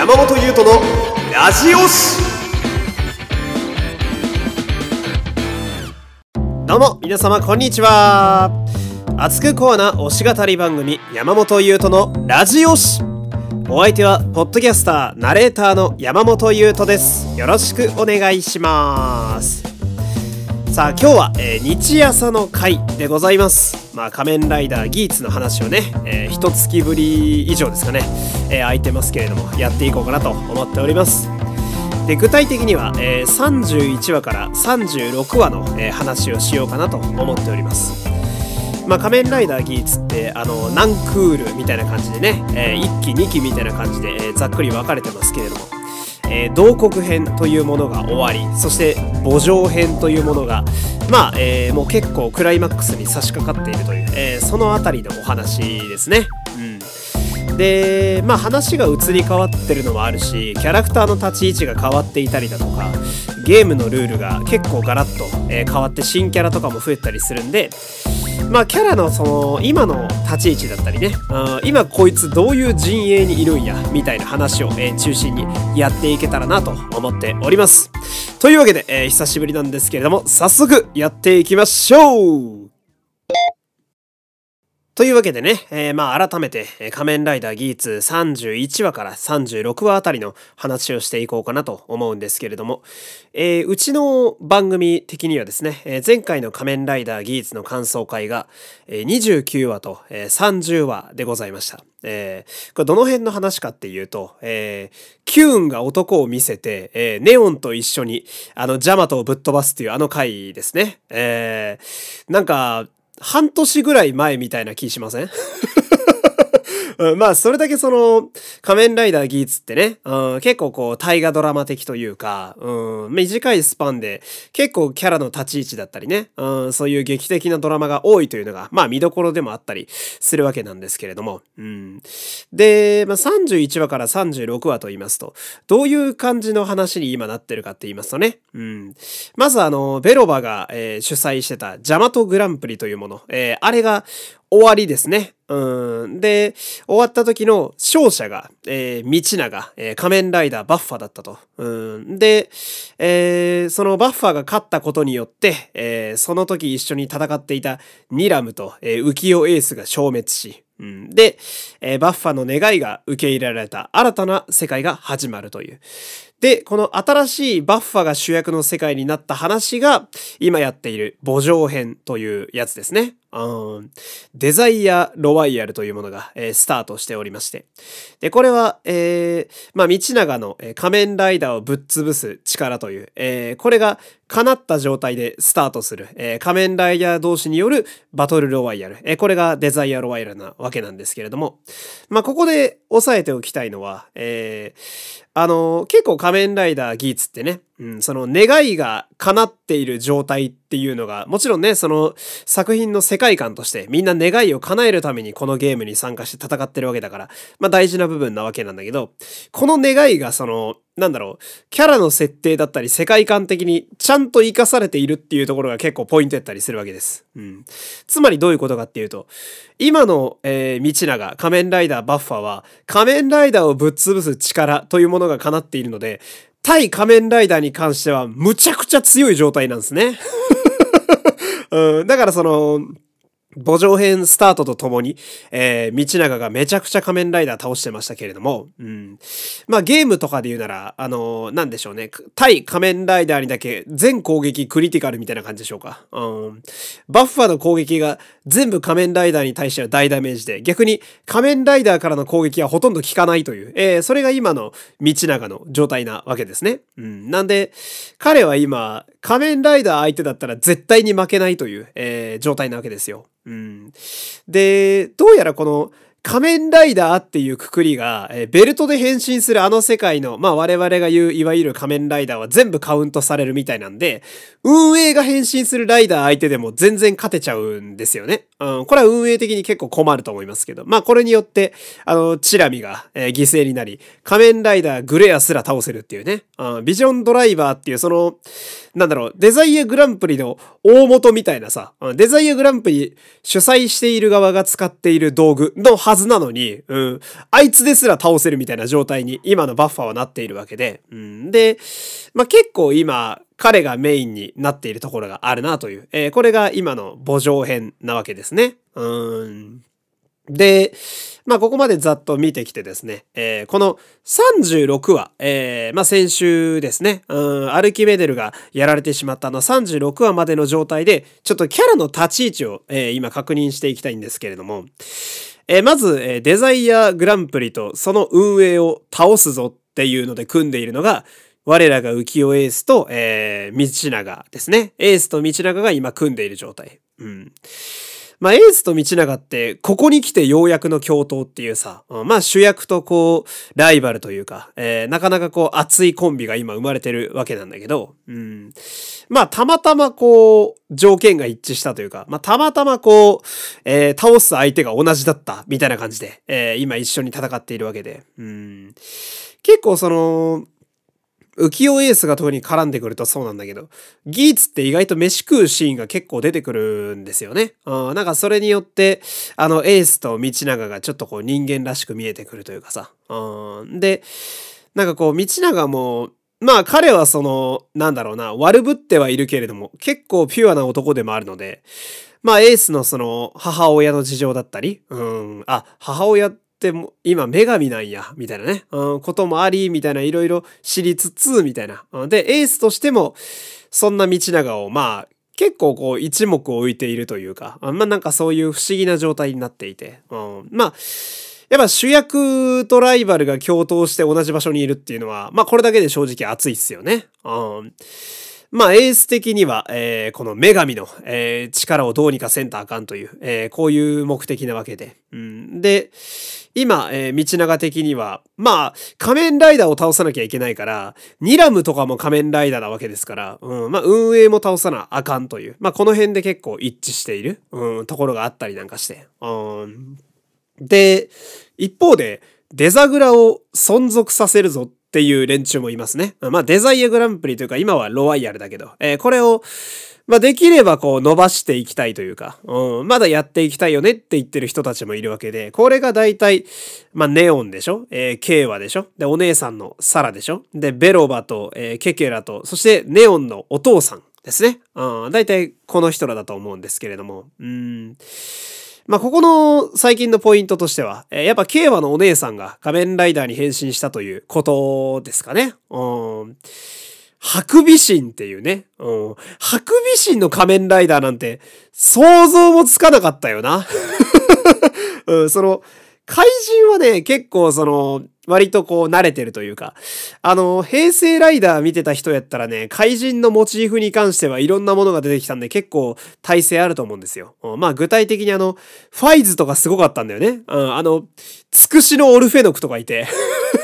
山本優斗のラジオシどうも皆様こんにちは。熱くコアな推し語り番組山本優斗のラジオシお相手はポッドキャスターナレーターの山本優斗です。よろしくお願いします。さあ今日は、えー、日朝の会でございます。まあ仮面ライダーギーツの話をね、えー、一月ぶり以上ですかね、えー、空いてますけれどもやっていこうかなと思っております。で具体的には、えー、31話から36話の、えー、話をしようかなと思っております。まあ、仮面ライダーギーツってあの何クールみたいな感じでね、えー、1期2期みたいな感じで、え、ざっくり分かれてますけれどもえー、同国編というものが終わりそして墓場編というものがまあ、えー、もう結構クライマックスに差し掛かっているという、えー、その辺りのお話ですね。うん、でまあ話が移り変わってるのもあるしキャラクターの立ち位置が変わっていたりだとかゲームのルールが結構ガラッと、え変わって新キャラとかも増えたりするんでまあキャラのその今の立ち位置だったりね、うん、今こいつどういう陣営にいるんやみたいな話を、えー、中心にやっていけたらなと思っております。というわけで、えー、久しぶりなんですけれども早速やっていきましょうというわけでね、えー、まあ改めて、仮面ライダーギーツ31話から36話あたりの話をしていこうかなと思うんですけれども、えー、うちの番組的にはですね、前回の仮面ライダーギーツの感想会が、え29話と、え30話でございました。えー、これどの辺の話かっていうと、えー、キューンが男を見せて、えー、ネオンと一緒に、あの、ジャマトをぶっ飛ばすっていうあの回ですね。えー、なんか、半年ぐらい前みたいな気しません？うん、まあ、それだけその、仮面ライダーギーツってね、うん、結構こう、大河ドラマ的というか、うん、短いスパンで、結構キャラの立ち位置だったりね、うん、そういう劇的なドラマが多いというのが、まあ、見どころでもあったりするわけなんですけれども、うん。で、まあ、31話から36話と言いますと、どういう感じの話に今なってるかって言いますとね、うん。まずあの、ベロバが、えー、主催してたジャマトグランプリというもの、えー、あれが終わりですね。うん。で、終わった時の勝者が、えー、道長、えー、仮面ライダーバッファだったと。うん。で、えー、そのバッファが勝ったことによって、えー、その時一緒に戦っていたニラムと、えー、浮世エースが消滅し、うん、で、えー、バッファの願いが受け入れられた新たな世界が始まるという。で、この新しいバッファが主役の世界になった話が、今やっている墓場編というやつですね。うん、デザイア・ロワイヤルというものが、えー、スタートしておりまして。で、これは、えー、まあ、道長の、えー、仮面ライダーをぶっ潰す力という、えー、これが叶った状態でスタートする、えー、仮面ライダー同士によるバトルロワイヤル。えー、これがデザイア・ロワイヤルなわけなんですけれども。まあ、ここで押さえておきたいのは、えー、あの、結構仮面ライダーギーツってね、うん、その願いが叶っている状態っていうのが、もちろんね、その作品の世界観としてみんな願いを叶えるためにこのゲームに参加して戦ってるわけだから、まあ大事な部分なわけなんだけど、この願いがその、なんだろう、キャラの設定だったり世界観的にちゃんと活かされているっていうところが結構ポイントやったりするわけです。うん。つまりどういうことかっていうと、今の、えー、道長、仮面ライダーバッファは、仮面ライダーをぶっ潰す力というものが叶っているので、対仮面ライダーに関してはむちゃくちゃ強い状態なんですね。うん、だからその、墓場編スタートとともに、えー、道長がめちゃくちゃ仮面ライダー倒してましたけれども、うん。まあゲームとかで言うなら、あのー、なんでしょうね。対仮面ライダーにだけ全攻撃クリティカルみたいな感じでしょうか。うん。バッファの攻撃が全部仮面ライダーに対しては大ダメージで、逆に仮面ライダーからの攻撃はほとんど効かないという、えー、それが今の道長の状態なわけですね。うん。なんで、彼は今、仮面ライダー相手だったら絶対に負けないという、えー、状態なわけですよ。うん。で、どうやらこの仮面ライダーっていうくくりが、えベルトで変身するあの世界の、まあ我々が言ういわゆる仮面ライダーは全部カウントされるみたいなんで、運営が変身するライダー相手でも全然勝てちゃうんですよね。うん、これは運営的に結構困ると思いますけど、まあこれによって、あの、チラミが、えー、犠牲になり、仮面ライダーグレアすら倒せるっていうね、うん、ビジョンドライバーっていうその、なんだろう、デザイアグランプリの大元みたいなさ、デザイアグランプリ主催している側が使っている道具のはずなのに、うん、あいつですら倒せるみたいな状態に今のバッファーはなっているわけで、うん、で、まあ、結構今、彼がメインになっているところがあるなという、えー、これが今の母上編なわけですね。うん。で、まあ、ここまでざっと見てきてですね、えー、この36話、えー、まあ、先週ですね、うん、アルキメデルがやられてしまったあの36話までの状態で、ちょっとキャラの立ち位置を、えー、今確認していきたいんですけれども、え、まず、え、デザイアグランプリとその運営を倒すぞっていうので組んでいるのが、我らが浮世エースと、えー、道長ですね。エースと道長が今組んでいる状態。うん。まあ、エースと道長って、ここに来てようやくの共闘っていうさ、まあ、主役とこう、ライバルというか、えー、なかなかこう、熱いコンビが今生まれてるわけなんだけど、うん。まあ、たまたまこう、条件が一致したというか、まあ、たまたまこう、えー、倒す相手が同じだった、みたいな感じで、えー、今一緒に戦っているわけで、うん。結構その、浮世エースが特に絡んでくるとそうなんだけど、ギーツって意外と飯食うシーンが結構出てくるんですよね。うん、なんかそれによって、あのエースと道長がちょっとこう人間らしく見えてくるというかさ。うん、で、なんかこう道長も、まあ彼はその、なんだろうな、悪ぶってはいるけれども、結構ピュアな男でもあるので、まあエースのその母親の事情だったり、うん、あ、母親って今女神なんや、みたいなね、うん、こともあり、みたいないろいろ知りつつ、みたいな。で、エースとしても、そんな道長を、まあ、結構こう一目置いているというか、あんまあなんかそういう不思議な状態になっていて、うん、まあ、やっぱ主役とライバルが共闘して同じ場所にいるっていうのは、まあこれだけで正直熱いっすよね。うんまあ、エース的には、えー、この女神の、えー、力をどうにかせんとあかんという、えー、こういう目的なわけで。うん、で、今、えー、道長的には、まあ、仮面ライダーを倒さなきゃいけないから、ニラムとかも仮面ライダーなわけですから、うん、まあ、運営も倒さなあかんという、まあ、この辺で結構一致している、うん、ところがあったりなんかして。うん、で、一方で、デザグラを存続させるぞっていう連中もいますね。まあ、デザイアグランプリというか、今はロワイヤルだけど、えー、これを、まあ、できればこう伸ばしていきたいというか、うん、まだやっていきたいよねって言ってる人たちもいるわけで、これが大体、まあ、ネオンでしょ？えー、ケイワでしょ？で、お姉さんのサラでしょ？で、ベロバと、えー、ケケラと、そしてネオンのお父さんですね。うん、大体この人らだと思うんですけれども、うん。まあ、ここの最近のポイントとしては、え、やっぱ慶和のお姉さんが仮面ライダーに変身したということですかね。うん。ハクビシンっていうね。うん。ハクビシンの仮面ライダーなんて想像もつかなかったよな。うん、その、怪人はね、結構その、割とこう慣れてるというか、あの、平成ライダー見てた人やったらね、怪人のモチーフに関してはいろんなものが出てきたんで結構体制あると思うんですよ。まあ具体的にあの、ファイズとかすごかったんだよね。うん、あの、つくしのオルフェノクとかいて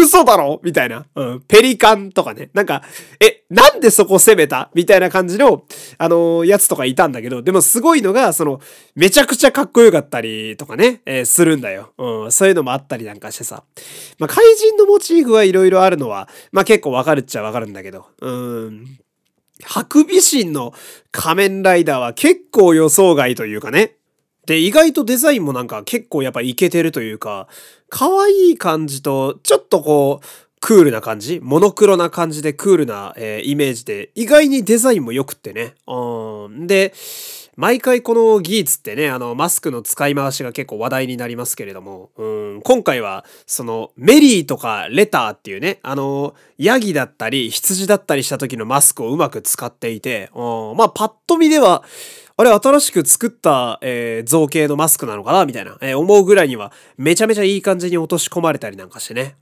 嘘だろ？みたいな。うん。ペリカンとかね。なんか、え、なんでそこ攻めた？みたいな感じの、あのー、やつとかいたんだけど、でもすごいのが、その、めちゃくちゃかっこよかったりとかね、えー、するんだよ。うん。そういうのもあったりなんかしてさ。まあ、怪人のモチーフはいろいろあるのは、まあ結構わかるっちゃわかるんだけど。うん。ハクビシンの仮面ライダーは結構予想外というかね。で、意外とデザインもなんか結構やっぱイケてるというか、可愛い感じと、ちょっとこう、クールな感じモノクロな感じでクールな、えー、イメージで、意外にデザインも良くってね。うん。で、毎回このギーツってね、あの、マスクの使い回しが結構話題になりますけれども、うん、今回は、その、メリーとかレターっていうね、あの、ヤギだったり、羊だったりした時のマスクをうまく使っていて、うん、まあ、パッと見では、あれ新しく作った、えー、造形のマスクなのかな？みたいな、えー、思うぐらいには、めちゃめちゃいい感じに落とし込まれたりなんかしてね。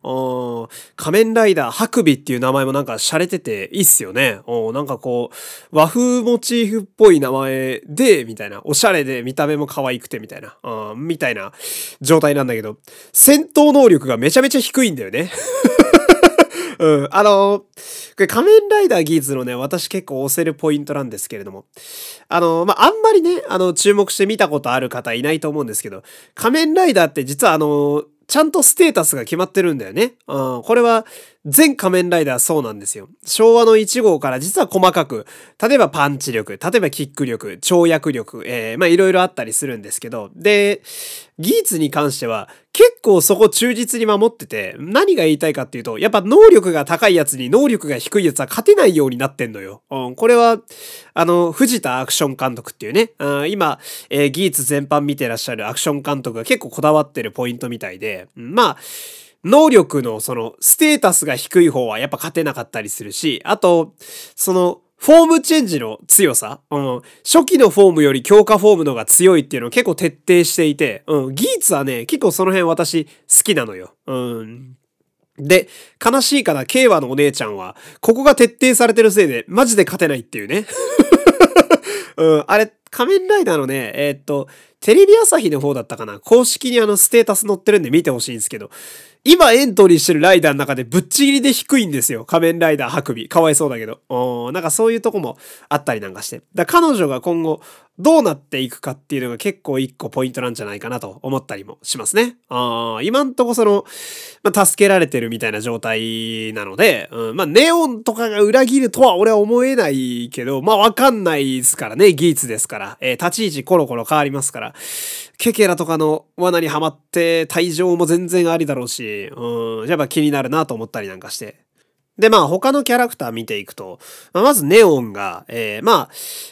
仮面ライダー、ハクビっていう名前もなんか洒落てていいっすよね。なんかこう、和風モチーフっぽい名前で、みたいな。おしゃれで見た目も可愛くて、みたいな。みたいな状態なんだけど、戦闘能力がめちゃめちゃ低いんだよね。うん。あの、これ仮面ライダーギーズのね、私結構押せるポイントなんですけれども。あの、まあ、あんまりね、あの、注目して見たことある方いないと思うんですけど、仮面ライダーって実はあの、ちゃんとステータスが決まってるんだよね。うん。これは、全仮面ライダーそうなんですよ。昭和の1号から実は細かく、例えばパンチ力、例えばキック力、跳躍力、えー、まあいろいろあったりするんですけど、で、ギーツに関しては結構そこ忠実に守ってて、何が言いたいかっていうと、やっぱ能力が高いやつに能力が低いやつは勝てないようになってんのよ。うん、これは、あの、藤田アクション監督っていうね、うん、今、えー、ギーツ全般見てらっしゃるアクション監督が結構こだわってるポイントみたいで、うん、まあ、能力のそのステータスが低い方はやっぱ勝てなかったりするし、あと、そのフォームチェンジの強さ、うん、初期のフォームより強化フォームのが強いっていうのを結構徹底していて、うん、ギーツはね、結構その辺私好きなのよ。うん。で、悲しいかな、慶和のお姉ちゃんは、ここが徹底されてるせいで、マジで勝てないっていうね。うん、あれ、仮面ライダーのね、えー、っと、テレビ朝日の方だったかな？公式にあのステータス載ってるんで見てほしいんですけど、今エントリーしてるライダーの中でぶっちぎりで低いんですよ。仮面ライダーハクビ。かわいそうだけど。おなんかそういうとこもあったりなんかして。だ彼女が今後どうなっていくかっていうのが結構一個ポイントなんじゃないかなと思ったりもしますね。あ今んとこその、まあ、助けられてるみたいな状態なので、うん、まあネオンとかが裏切るとは俺は思えないけど、まあわかんないですからね、技術ですから。えー、立ち位置コロコロ変わりますから。ケケラとかの罠にはまって退場も全然ありだろうし、うん、やっぱ気になるなと思ったりなんかして。で、まあ他のキャラクター見ていくと、まあ、まずネオンが、えー、まあ、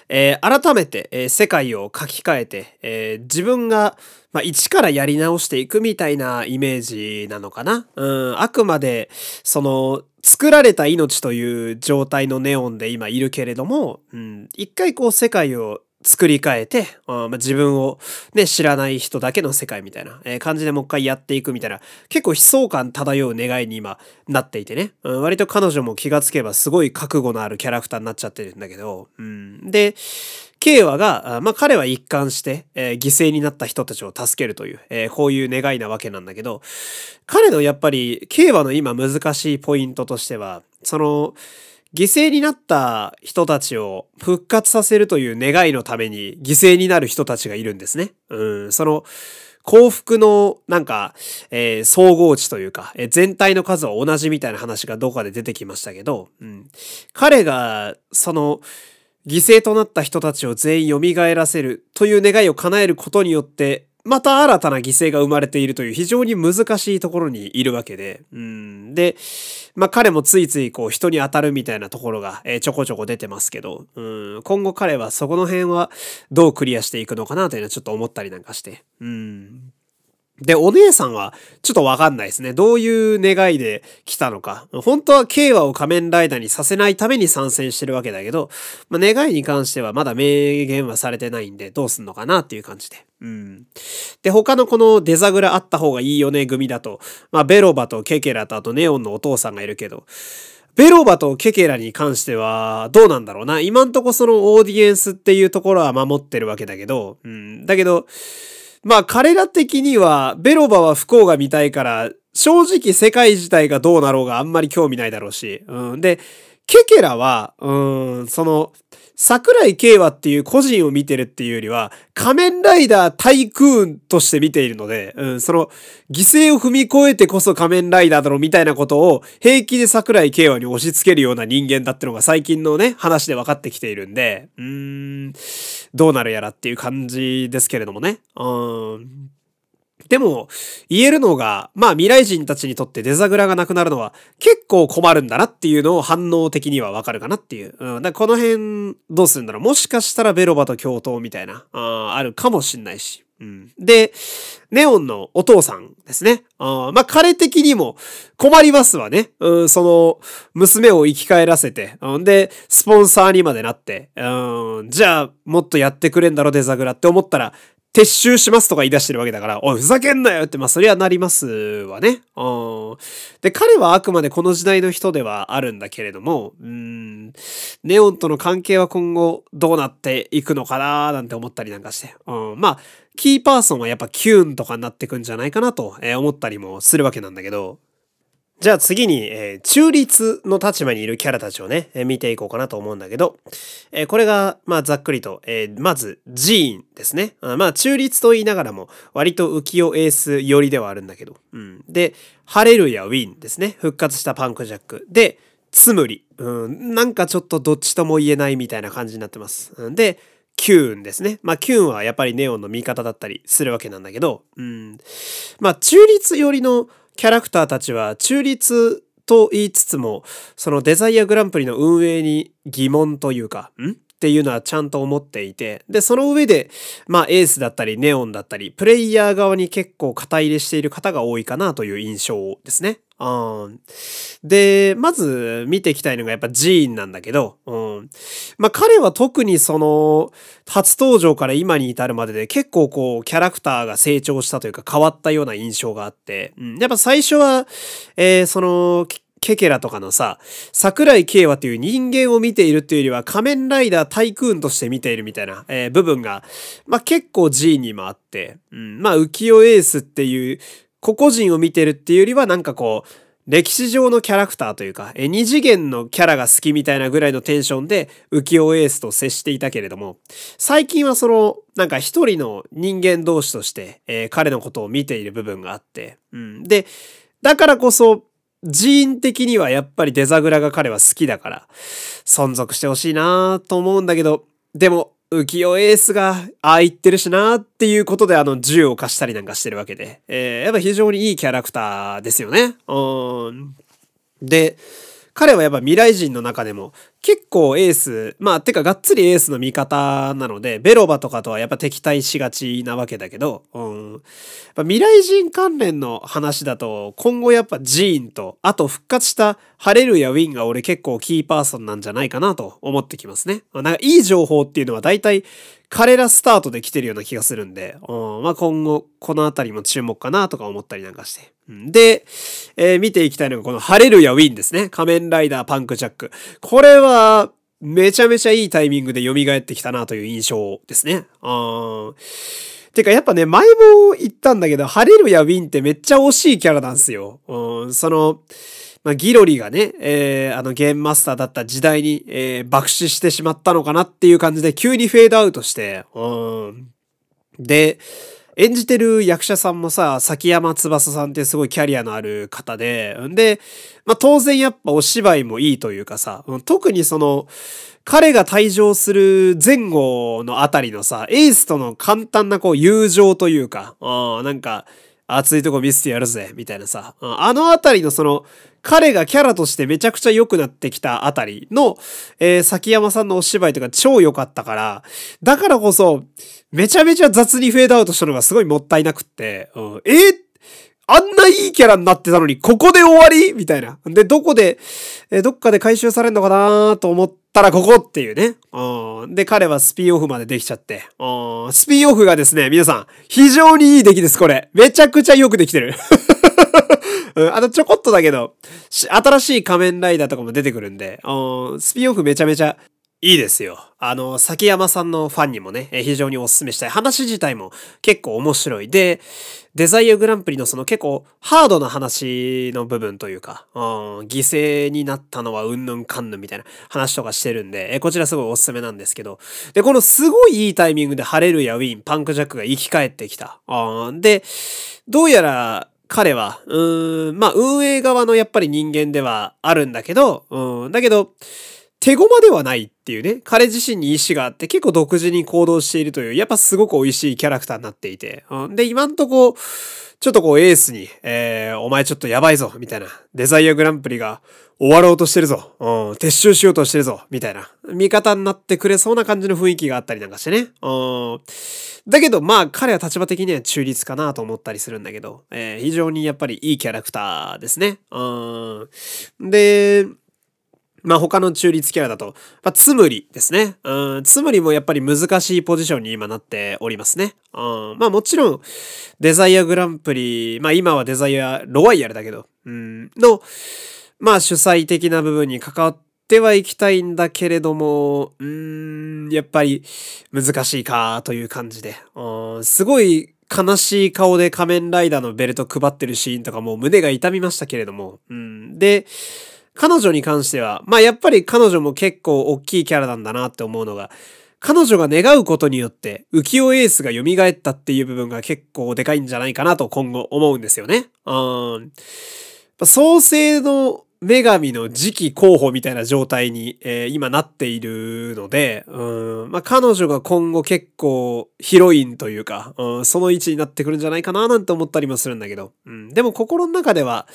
えー、改めて、えー、世界を書き換えて、え自分が、まあ、一からやり直していくみたいなイメージなのかな。うん、あくまで、その、作られた命という状態のネオンで今いるけれども、うん、一回こう世界を作り変えて、まあ、自分をね、知らない人だけの世界みたいな、えー、感じでもう一回やっていくみたいな、結構悲壮感漂う願いに今なっていてね、うん、割と彼女も気がつけばすごい覚悟のあるキャラクターになっちゃってるんだけど、うん、で、慶和が、まあ、彼は一貫して、えー、犠牲になった人たちを助けるという、えー、こういう願いなわけなんだけど、彼のやっぱり、慶和の今難しいポイントとしては、その、犠牲になった人たちを復活させるという願いのために犠牲になる人たちがいるんですね。うん、その、幸福のなんか、えー、総合値というか、えー、全体の数は同じみたいな話がどこかで出てきましたけど、うん、彼がその犠牲となった人たちを全員蘇らせるという願いを叶えることによってまた新たな犠牲が生まれているという非常に難しいところにいるわけで、うん。で、まあ彼もついついこう人に当たるみたいなところが、えー、ちょこちょこ出てますけど、うん、今後彼はそこの辺はどうクリアしていくのかなというのはちょっと思ったりなんかして、うん。で、お姉さんはちょっとわかんないですね。どういう願いで来たのか。本当は慶和を仮面ライダーにさせないために参戦してるわけだけど、まあ、願いに関してはまだ明言はされてないんで、どうすんのかなっていう感じで。うん。で、他のこのデザグラあった方がいいよね組だと、まあ、ベロバとケケラとあとネオンのお父さんがいるけど、ベロバとケケラに関してはどうなんだろうな。今んとこそのオーディエンスっていうところは守ってるわけだけど、うん。だけど、まあ彼ら的には、ベロバは不幸が見たいから、正直世界自体がどうなろうがあんまり興味ないだろうし。うん、で、ケケラは、うん、その、桜井慶和っていう個人を見てるっていうよりは、仮面ライダータイクーンとして見ているので、うん、その、犠牲を踏み越えてこそ仮面ライダーだろみたいなことを平気で桜井慶和に押し付けるような人間だってのが最近のね、話で分かってきているんで、うーん、どうなるやらっていう感じですけれどもね。うん。でも、言えるのが、まあ未来人たちにとってデザグラがなくなるのは結構困るんだなっていうのを反応的にはわかるかなっていう。うん。だこの辺どうするんだろうもしかしたらベロバと共闘みたいな、ああるかもしんないし。うん。で、ネオンのお父さんですね。あまあ、彼的にも困りますわね。うん、その、娘を生き返らせて、うん、で、スポンサーにまでなって、うん、じゃあ、もっとやってくれんだろ、デザグラって思ったら、撤収しますとか言い出してるわけだから、おい、ふざけんなよって、まあ、そりゃなりますわね。うん。で、彼はあくまでこの時代の人ではあるんだけれども、うん、ネオンとの関係は今後どうなっていくのかななんて思ったりなんかして。うん、まあ、キーパーソンはやっぱキューンとかになってくんじゃないかなと思ったりもするわけなんだけど、じゃあ次に、えー、中立の立場にいるキャラたちをね、えー、見ていこうかなと思うんだけど、えー、これが、まあざっくりと、えー、まず、ジーンですね。あまあ中立と言いながらも、割と浮世エース寄りではあるんだけど。うん。で、ハレルヤウィンですね。復活したパンクジャック。で、つむり。うん。なんかちょっとどっちとも言えないみたいな感じになってます。で、キューンですね。まあ、キューンはやっぱりネオンの味方だったりするわけなんだけど、うん。まあ、中立寄りのキャラクターたちは中立と言いつつも、そのデザイアグランプリの運営に疑問というか、ん？っていうのはちゃんと思っていて、で、その上で、まあ、エースだったり、ネオンだったり、プレイヤー側に結構肩入れしている方が多いかなという印象ですね。うん。で、まず見ていきたいのがやっぱジーンなんだけど、うん。まあ彼は特にその、初登場から今に至るまでで結構こう、キャラクターが成長したというか変わったような印象があって、うん。やっぱ最初は、えー、その、ケケラとかのさ、桜井慶和という人間を見ているっていうよりは仮面ライダータイクーンとして見ているみたいな、えー、部分が、まあ、結構 G にもあって、うん、まあ浮世エースっていう個々人を見てるっていうよりはなんかこう、歴史上のキャラクターというか、え、二次元のキャラが好きみたいなぐらいのテンションで浮世エースと接していたけれども、最近はその、なんか一人の人間同士として、えー、彼のことを見ている部分があって、うん。で、だからこそ、人員的にはやっぱりデザグラが彼は好きだから、存続してほしいなと思うんだけど、でも、浮世エースが、ああ言ってるしなっていうことであの銃を貸したりなんかしてるわけで、えー、やっぱ非常にいいキャラクターですよね。うん。で、彼はやっぱ未来人の中でも結構エース、まあ、てかがっつりエースの味方なので、ベロバとかとはやっぱ敵対しがちなわけだけど、うん。やっぱ未来人関連の話だと、今後やっぱジーンと、あと復活したハレルやウィンが俺結構キーパーソンなんじゃないかなと思ってきますね。まなんかいい情報っていうのは大体彼らスタートで来てるような気がするんで、うん、まあ今後このあたりも注目かなとか思ったりなんかして。で、えー、見ていきたいのがこのハレルヤウィンですね。仮面ライダーパンクジャック。これは、めちゃめちゃいいタイミングで蘇ってきたなという印象ですね。うん。てかやっぱね、前も言ったんだけど、ハレルヤウィンってめっちゃ惜しいキャラなんですよ。うん、その、まあ、ギロリがね、えー、あのゲームマスターだった時代に、えー、爆死してしまったのかなっていう感じで急にフェードアウトして、うん。で、演じてる役者さんもさ、崎山翼さんってすごいキャリアのある方で、んで、まあ、当然やっぱお芝居もいいというかさ、特にその、彼が退場する前後のあたりのさ、エースとの簡単なこう友情というか、あなんか、熱いとこ見せてやるぜ、みたいなさ、あのあたりのその、彼がキャラとしてめちゃくちゃ良くなってきたあたりの、えー、崎山さんのお芝居とか超良かったから、だからこそ、めちゃめちゃ雑にフェードアウトしたのがすごいもったいなくって、うん、えー、あんないいキャラになってたのに、ここで終わり？みたいな。で、どこで、えー、どっかで回収されんのかなと思ってたらここっていうね。うん。で、彼はスピンオフまでできちゃって。うん。スピンオフがですね、皆さん、非常にいい出来です、これ。めちゃくちゃよくできてる。うん、あとちょこっとだけど、新しい仮面ライダーとかも出てくるんで、スピンオフめちゃめちゃいいですよ。あの、崎山さんのファンにもね、非常にお勧めしたい。話自体も結構面白い。で、デザイアグランプリのその結構ハードな話の部分というか、うん、犠牲になったのはうんぬんかんぬんみたいな話とかしてるんで、こちらすごいおすすめなんですけど、で、このすごいいいタイミングでハレルやウィン、パンクジャックが生き返ってきた。うん、で、どうやら、彼は、うん、まあ、運営側のやっぱり人間ではあるんだけど、うん、だけど、手駒ではないっていうね、彼自身に意志があって結構独自に行動しているという、やっぱすごく美味しいキャラクターになっていて、うん、で、今んとこ、ちょっとこうエースに、えー、お前ちょっとやばいぞ、みたいな、デザイアグランプリが終わろうとしてるぞ、うん、撤収しようとしてるぞ、みたいな、味方になってくれそうな感じの雰囲気があったりなんかしてね、うん、だけど、まあ、彼は立場的には中立かなと思ったりするんだけど、えー、非常にやっぱりいいキャラクターですね。うん。で、まあ他の中立キャラだと、まあ、つむりですね。うん、つむりもやっぱり難しいポジションに今なっておりますね。うん、まあもちろん、デザイアグランプリ、まあ今はデザイアロワイヤルだけど、うん、の、まあ主催的な部分に関わってはいきたいんだけれども、うん、やっぱり難しいかという感じで、うん、すごい悲しい顔で仮面ライダーのベルト配ってるシーンとかも胸が痛みましたけれども、うん、で、彼女に関しては、まあやっぱり彼女も結構大きいキャラなんだなって思うのが、彼女が願うことによって浮世エースが蘇ったっていう部分が結構でかいんじゃないかなと今後思うんですよね。うん。創世の女神の次期候補みたいな状態に、えー、今なっているので、うん、まあ、彼女が今後結構ヒロインというか、うん、その位置になってくるんじゃないかななんて思ったりもするんだけど、うん、でも心の中では、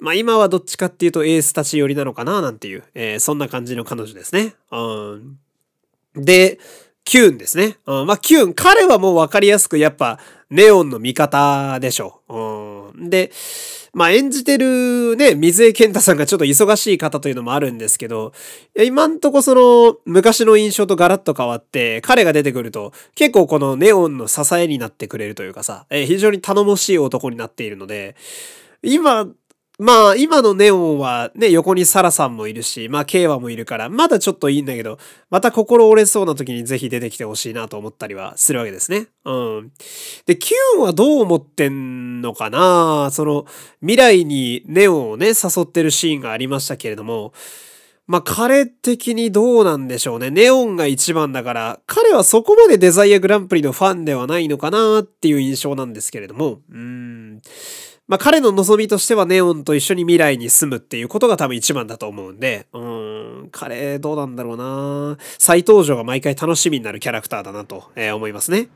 まあ、今はどっちかっていうとエースたち寄りなのかななんていう、えー、そんな感じの彼女ですね。うん、で、キューンですね。うん、まあ、キューン、彼はもう分かりやすくやっぱネオンの味方でしょう。うん、で、まあ、演じてるね、水江健太さんがちょっと忙しい方というのもあるんですけど、今んとこその昔の印象とガラッと変わって、彼が出てくると結構このネオンの支えになってくれるというかさ、え非常に頼もしい男になっているので、今、まあ、今のネオンはね、横にサラさんもいるし、まあ、ケイワもいるから、まだちょっといいんだけど、また心折れそうな時にぜひ出てきてほしいなと思ったりはするわけですね。うん。で、キューンはどう思ってんのかな？その、未来にネオンをね、誘ってるシーンがありましたけれども、まあ、彼的にどうなんでしょうね。ネオンが一番だから、彼はそこまでデザイアグランプリのファンではないのかなっていう印象なんですけれども、うーん。まあ彼の望みとしてはネオンと一緒に未来に住むっていうことが多分一番だと思うんで、うん、彼どうなんだろうな。再登場が毎回楽しみになるキャラクターだなと、えー、思いますね。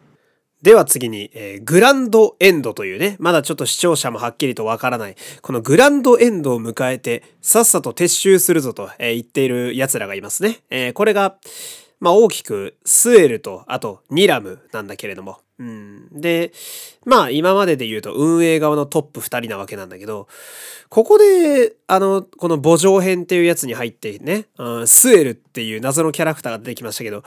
では次に、えー、グランドエンドというね、まだちょっと視聴者もはっきりとわからない、このグランドエンドを迎えて、さっさと撤収するぞと、えー、言っている奴らがいますね。えー、これが、まあ大きくスエルと、あとニラムなんだけれども、うん。で、まあ今までで言うと運営側のトップ二人なわけなんだけど、ここで、あの、この墓場編っていうやつに入ってね、うん、スエルっていう謎のキャラクターが出てきましたけど、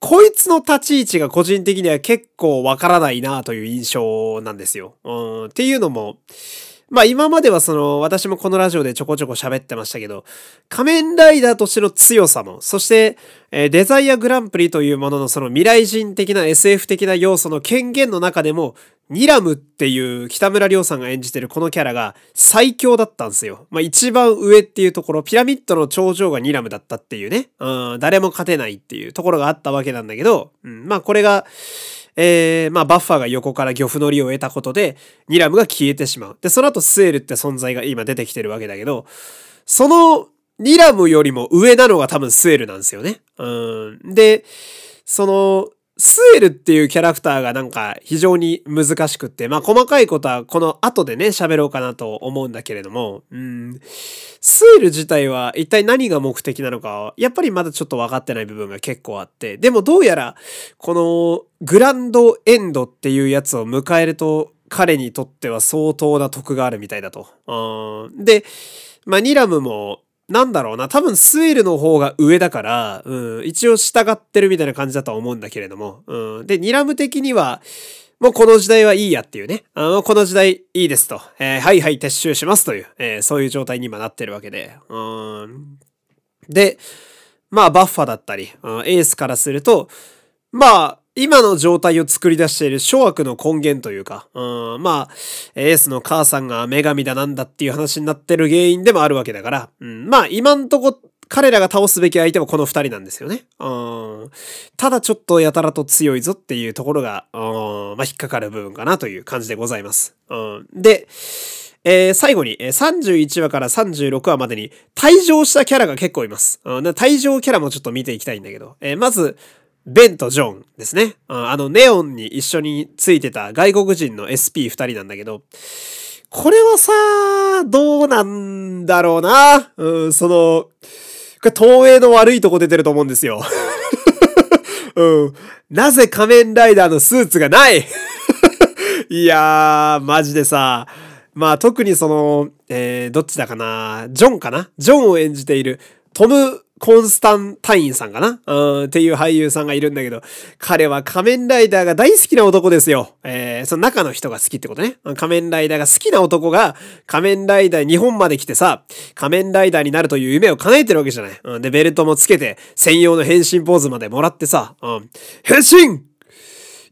こいつの立ち位置が個人的には結構わからないなという印象なんですよ。うん、っていうのも、まあ今まではその、私もこのラジオでちょこちょこ喋ってましたけど、仮面ライダーとしての強さも、そして、え、デザイアグランプリというもののその未来人的な SF 的な要素の権限の中でも、ニラムっていう北村亮さんが演じてるこのキャラが最強だったんですよ。まあ一番上っていうところ、ピラミッドの頂上がニラムだったっていうね、うん、誰も勝てないっていうところがあったわけなんだけど、うん、まあこれが、えー、まあ、バッファーが横から漁夫の利を得たことで、ニラムが消えてしまう。で、その後スエルって存在が今出てきてるわけだけど、そのニラムよりも上なのが多分スエルなんですよね。うん。で、その、スエルっていうキャラクターがなんか非常に難しくって、まあ細かいことはこの後でね喋ろうかなと思うんだけれども、うん、スエル自体は一体何が目的なのかやっぱりまだちょっと分かってない部分が結構あって、でもどうやらこのグランドエンドっていうやつを迎えると彼にとっては相当な得があるみたいだと。うん、で、まあニラムもなんだろうな、多分スウェルの方が上だから、うん、一応従ってるみたいな感じだとは思うんだけれども、うん、で、ニラム的には、もうこの時代はいいやっていうね、あのこの時代いいですと、えー、はいはい撤収しますという、えー、そういう状態に今なってるわけで、うん、で、まあバッファだったり、うん、エースからすると、まあ、今の状態を作り出している諸悪の根源というか、うん、まあ、エースの母さんが女神だなんだっていう話になってる原因でもあるわけだから、うん、まあ今んとこ彼らが倒すべき相手はこの二人なんですよね。うん、ただちょっとやたらと強いぞっていうところが、うん、まあ引っかかる部分かなという感じでございます。うん、で、えー、最後に、え31話から36話までに退場したキャラが結構います。うん、退場キャラもちょっと見ていきたいんだけど、えー、まず、ベンとジョンですね。あの、ネオンに一緒についてた外国人の SP2 人なんだけど、これはさ、どうなんだろうな。うん、その、これ東映の悪いとこ出てると思うんですよ。うん。なぜ仮面ライダーのスーツがない？いやー、マジでさ、まあ特にその、えー、どっちだかな、ジョンかなジョンを演じているトム・コンスタンタインさんかな？うん、っていう俳優さんがいるんだけど、彼は仮面ライダーが大好きな男ですよ。えー、その中の人が好きってことね。仮面ライダーが好きな男が仮面ライダー日本まで来てさ、仮面ライダーになるという夢を叶えてるわけじゃない。うん、で、ベルトもつけて、専用の変身ポーズまでもらってさ、うん、変身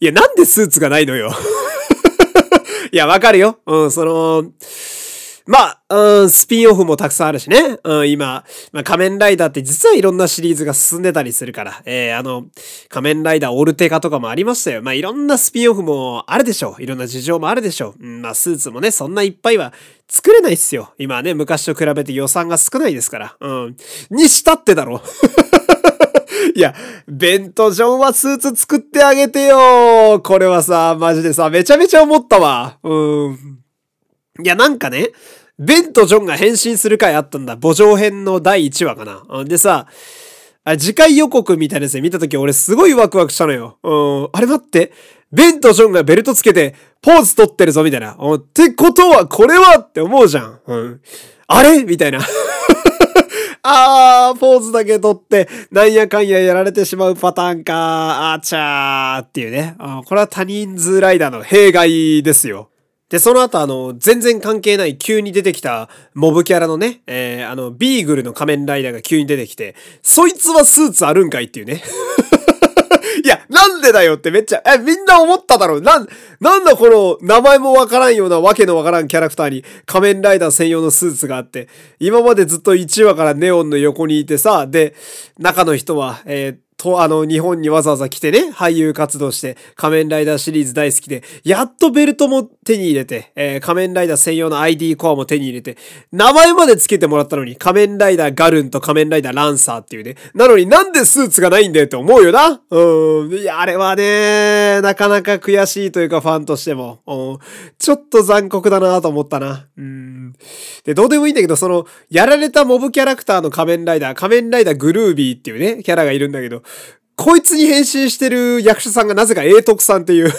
いや、なんでスーツがないのよ。いや、わかるよ。うん、その、まあ、うん、スピンオフもたくさんあるしね。うん、今、まあ、仮面ライダーって実はいろんなシリーズが進んでたりするから、えー、あの、仮面ライダーオルテカとかもありましたよ。まあ、いろんなスピンオフもあるでしょう。いろんな事情もあるでしょう。うん、まあ、スーツもね、そんないっぱいは作れないっすよ。今ね、昔と比べて予算が少ないですから。うん。にしたってだろ。いや、ベントジョンはスーツ作ってあげてよこれはさ、マジでさ、めちゃめちゃ思ったわ。うん。いや、なんかね、ベンとジョンが変身する回あったんだ。墓場編の第1話かな。でさ、次回予告みたいなやつ見たとき俺すごいワクワクしたのよ。うん。あれ待って。ベンとジョンがベルトつけてポーズ取ってるぞみたいな。ってことはこれはって思うじゃん。うん。あれみたいな。あー、ポーズだけ取って、なんやかんややられてしまうパターンか。あーちゃーっていうね。これは他人数ライダーの弊害ですよ。で、その後あの、全然関係ない急に出てきたモブキャラのね、えー、あの、ビーグルの仮面ライダーが急に出てきて、そいつはスーツあるんかいっていうね。いや、なんでだよってめっちゃ、え、みんな思っただろう。なん、なんだこの名前もわからんようなわけのわからんキャラクターに仮面ライダー専用のスーツがあって、今までずっと1話からネオンの横にいてさ、で、中の人は、えー、と、あの、日本にわざわざ来てね、俳優活動して、仮面ライダーシリーズ大好きで、やっとベルトも手に入れて、えー、仮面ライダー専用の ID コアも手に入れて、名前まで付けてもらったのに、仮面ライダーガルンと仮面ライダーランサーっていうね。なのになんでスーツがないんだよって思うよな。うん。いや、あれはね、なかなか悔しいというかファンとしても、うん、ちょっと残酷だなと思ったな。うん。で、どうでもいいんだけど、その、やられたモブキャラクターの仮面ライダー、仮面ライダーグルービーっていうね、キャラがいるんだけど、こいつに変身してる役者さんがなぜか英徳さんっていう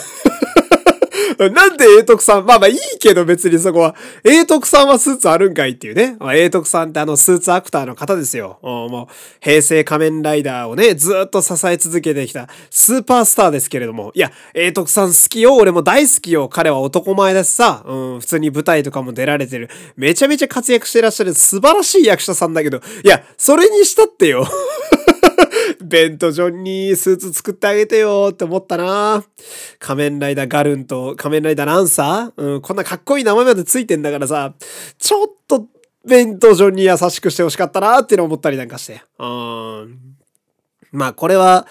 なんで英徳さん？まあまあいいけど別にそこは。英徳さんはスーツあるんかいっていうね。まあ、英徳さんってあのスーツアクターの方ですよ。もう平成仮面ライダーをね、ずっと支え続けてきたスーパースターですけれども。いや、英徳さん好きよ。俺も大好きよ。彼は男前だしさ。うん、普通に舞台とかも出られてる。めちゃめちゃ活躍してらっしゃる素晴らしい役者さんだけど。いや、それにしたってよ。ベントジョンにスーツ作ってあげてよって思ったな。仮面ライダーガルンと仮面ライダーランサー？うん、こんなかっこいい名前までついてんだからさ、ちょっとベントジョンに優しくしてほしかったなっての思ったりなんかして。うん。まあこれは、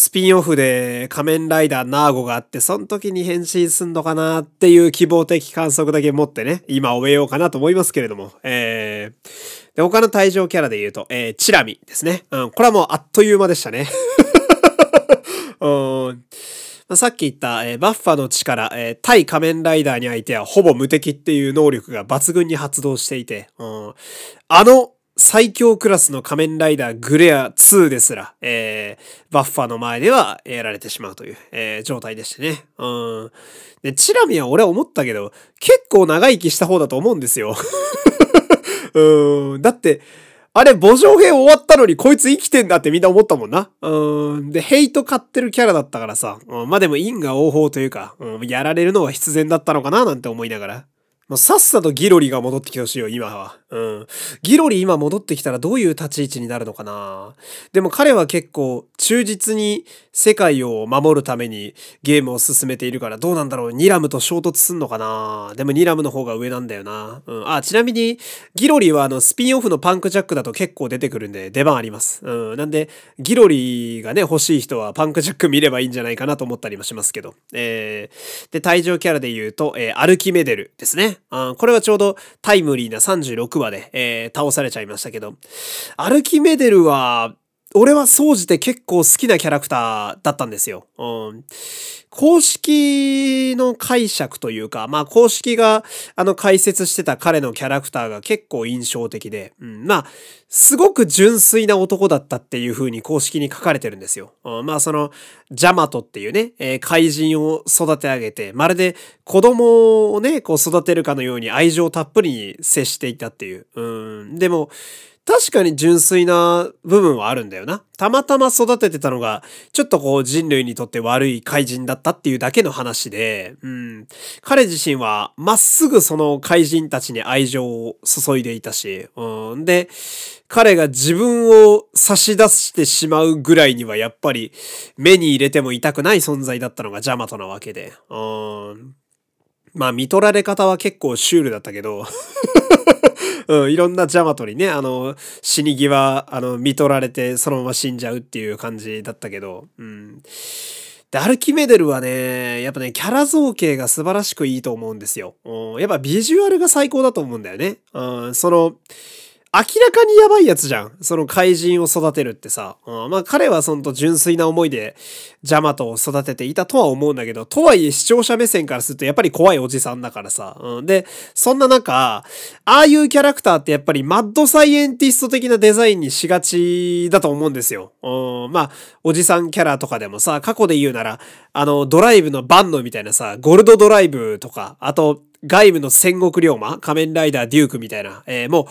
スピンオフで仮面ライダーナーゴがあって、その時に変身すんのかなっていう希望的観測だけ持ってね、今終えようかなと思いますけれども。えー、で、他の退場キャラで言うと、えー、チラミですね。うん、これはもうあっという間でしたね。うんまさっき言った、えー、バッファの力、えー、対仮面ライダーに相手はほぼ無敵っていう能力が抜群に発動していて、うん、あの最強クラスの仮面ライダーグレア2ですら、えー、バッファの前ではやられてしまうという、えー、状態でしてね。うん。で、チラミは俺は思ったけど、結構長生きした方だと思うんですよ。うん。だって、あれ、墓場編終わったのにこいつ生きてんだってみんな思ったもんな。うん。で、ヘイト買ってるキャラだったからさ。うん、まあでも因果応報というか、うん、やられるのは必然だったのかななんて思いながら。もうさっさとギロリが戻ってきてほしいよ、今は。うん。ギロリ今戻ってきたらどういう立ち位置になるのかなでも彼は結構忠実に世界を守るためにゲームを進めているからどうなんだろうニラムと衝突すんのかなでもニラムの方が上なんだよな。うん。あ、ちなみにギロリはあのスピンオフのパンクジャックだと結構出てくるんで出番あります。うん。なんでギロリがね欲しい人はパンクジャック見ればいいんじゃないかなと思ったりもしますけど。えー、で、退場キャラで言うと、えー、アルキメデルですね。あこれはちょうどタイムリーな36話で、えー、倒されちゃいましたけど、アルキメデルは、俺は総じて結構好きなキャラクターだったんですよ。うん、公式の解釈というか、まあ公式があの解説してた彼のキャラクターが結構印象的で、うん、まあ、すごく純粋な男だったっていう風に公式に書かれてるんですよ。うん、まあその、ジャマトっていうね、えー、怪人を育て上げて、まるで子供をね、こう育てるかのように愛情たっぷりに接していたっていう。うん、でも、確かに純粋な部分はあるんだよな。たまたま育ててたのが、ちょっとこう人類にとって悪い怪人だったっていうだけの話で、うん。彼自身はまっすぐその怪人たちに愛情を注いでいたし、うん。で、彼が自分を差し出してしまうぐらいにはやっぱり目に入れても痛くない存在だったのがジャマトなわけで、うん。まあ見取られ方は結構シュールだったけど うん、いろんなジャマトにね、あの、死に際、あの、見取られてそのまま死んじゃうっていう感じだったけど、うん。で、アルキメデルはね、やっぱね、キャラ造形が素晴らしくいいと思うんですよ。うん、やっぱビジュアルが最高だと思うんだよね。うん、その、明らかにやばいやつじゃん。その怪人を育てるってさ。うん、まあ彼はその純粋な思いでジャマトを育てていたとは思うんだけど、とはいえ視聴者目線からするとやっぱり怖いおじさんだからさ。うん、で、そんな中、ああいうキャラクターってやっぱりマッドサイエンティスト的なデザインにしがちだと思うんですよ。うん、まあ、おじさんキャラとかでもさ、過去で言うなら、あの、ドライブのバンノみたいなさ、ゴルドドライブとか、あと、外部の戦国龍馬仮面ライダーデュークみたいな、えー、もう、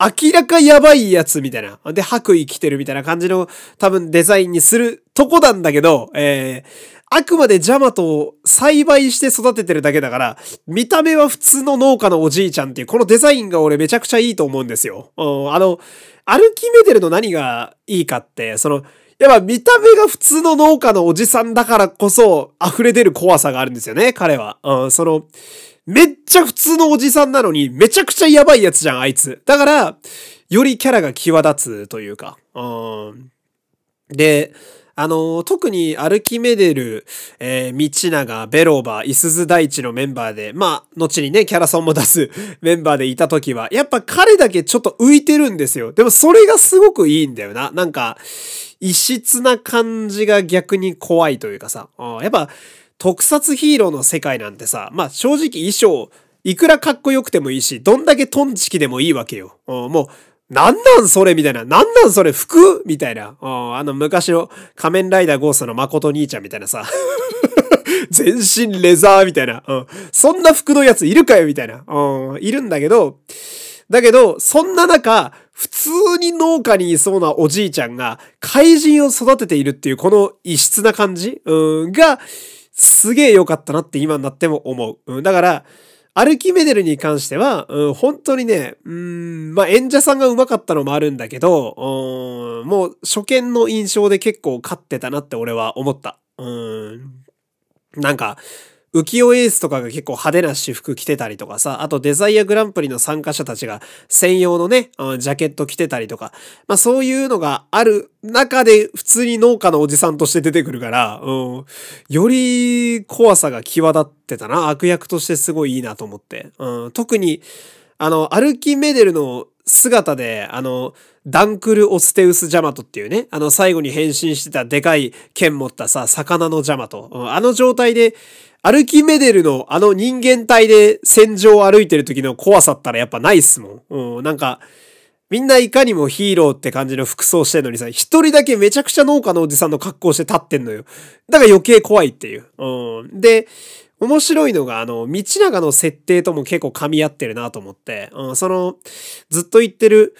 明らかやばいやつみたいな。で、白衣着てるみたいな感じの多分デザインにするとこなんだけど、えー、あくまでジャマトを栽培して育ててるだけだから、見た目は普通の農家のおじいちゃんっていう、このデザインが俺めちゃくちゃいいと思うんですよ。うん、あの、アルキメデルの何がいいかって、その、やっぱ見た目が普通の農家のおじさんだからこそ溢れ出る怖さがあるんですよね、彼は。うん、その、めっちゃ普通のおじさんなのに、めちゃくちゃやばいやつじゃん、あいつ。だから、よりキャラが際立つというか。うん。で、あの、特にアルキメデル、えー、道長、ベローバ、イスズ大地のメンバーで、まあ、後にね、キャラソンも出す メンバーでいた時は、やっぱ彼だけちょっと浮いてるんですよ。でもそれがすごくいいんだよな。なんか、異質な感じが逆に怖いというかさ。やっぱ、特撮ヒーローの世界なんてさ、まあ正直衣装、いくらかっこよくてもいいし、どんだけトンチキでもいいわけよ。もう、なんなんそれみたいな。なんなんそれ服？みたいな。あの昔の仮面ライダーゴーストの誠兄ちゃんみたいなさ。全身レザーみたいな。うん、そんな服のやついるかよみたいな。うん、いるんだけど、だけど、そんな中、普通に農家にいそうなおじいちゃんが怪人を育てているっていうこの異質な感じ、うん、が、すげえ良かったなって今になっても思う。うん、だから、アルキメデルに関しては、うん、本当にね、うん、まあ、演者さんが上手かったのもあるんだけど、うん、もう初見の印象で結構勝ってたなって俺は思った。うん、なんか、浮世エースとかが結構派手な私服着てたりとかさ、あとデザイアグランプリの参加者たちが専用のね、ジャケット着てたりとか、まあそういうのがある中で普通に農家のおじさんとして出てくるから、うん、より怖さが際立ってたな。悪役としてすごいいいなと思って。うん、特に、あの、アルキメデルの姿で、あの、ダンクル・オステウス・ジャマトっていうね、あの最後に変身してたでかい剣持ったさ、魚のジャマト。うん、あの状態で、アルキメデルのあの人間体で戦場を歩いてる時の怖さったらやっぱないっすもん。うん、なんか、みんないかにもヒーローって感じの服装してんのにさ、一人だけめちゃくちゃ農家のおじさんの格好して立ってんのよ。だから余計怖いっていう。うん。で、面白いのが、あの、道長の設定とも結構噛み合ってるなと思って、うん、その、ずっと言ってる、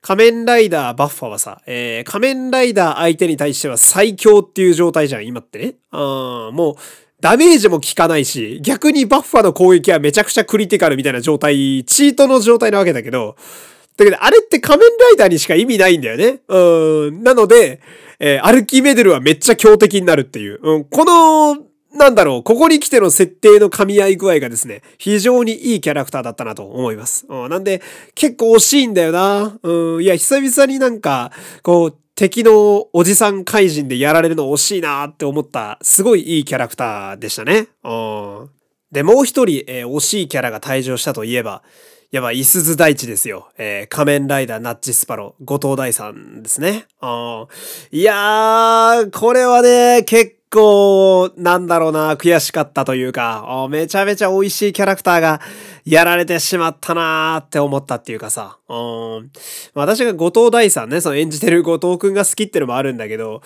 仮面ライダーバッファはさ、えー、仮面ライダー相手に対しては最強っていう状態じゃん、今ってね。あもう、ダメージも効かないし、逆にバッファの攻撃はめちゃくちゃクリティカルみたいな状態、チートの状態なわけだけど、だけど、あれって仮面ライダーにしか意味ないんだよね。うん。なので、えー、アルキメデルはめっちゃ強敵になるっていう。うん。この、なんだろう、ここに来ての設定の噛み合い具合がですね、非常にいいキャラクターだったなと思います。うん、なんで、結構惜しいんだよな。うん、いや、久々になんか、こう、敵のおじさん怪人でやられるの惜しいなって思った、すごいいいキャラクターでしたね。うん。で、もう一人、えー、惜しいキャラが退場したといえば、やば、いすず大地ですよ。えー、仮面ライダーナッチスパロ、後藤大さんですね。あいやー、これはね、結構構、なんだろうな、悔しかったというか、めちゃめちゃ美味しいキャラクターがやられてしまったなーって思ったっていうかさ、うん。私が後藤大さんね、その演じてる後藤くんが好きってのもあるんだけど、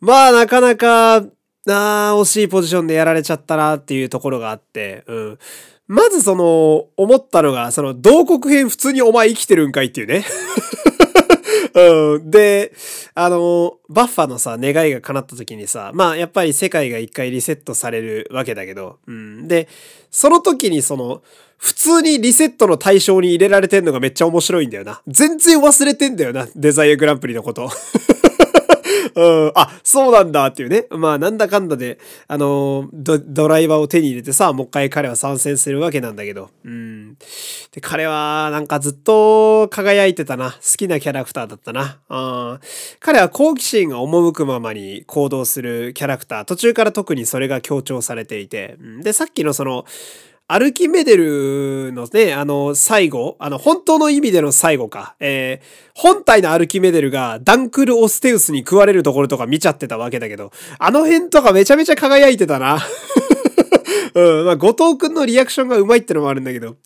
まあなかなか、なあ、惜しいポジションでやられちゃったなっていうところがあって、うん。まずその、思ったのが、その、同国編普通にお前生きてるんかいっていうね。うん。で、あの、バッファのさ、願いが叶った時にさ、まあやっぱり世界が一回リセットされるわけだけど、うん。で、その時にその、普通にリセットの対象に入れられてんのがめっちゃ面白いんだよな。全然忘れてんだよな、デザイアグランプリのこと。うん、あ、そうなんだっていうね。まあ、なんだかんだで、あのド、ドライバーを手に入れてさ、もう一回彼は参戦するわけなんだけど。うん。で、彼は、なんかずっと輝いてたな。好きなキャラクターだったな。うん。彼は好奇心が赴くままに行動するキャラクター。途中から特にそれが強調されていて。で、さっきのその、アルキメデルのね、あの、最後、あの、本当の意味での最後か。えー、本体のアルキメデルがダンクル・オステウスに食われるところとか見ちゃってたわけだけど、あの辺とかめちゃめちゃ輝いてたな。うん、まあ、後藤くんのリアクションがうまいってのもあるんだけど、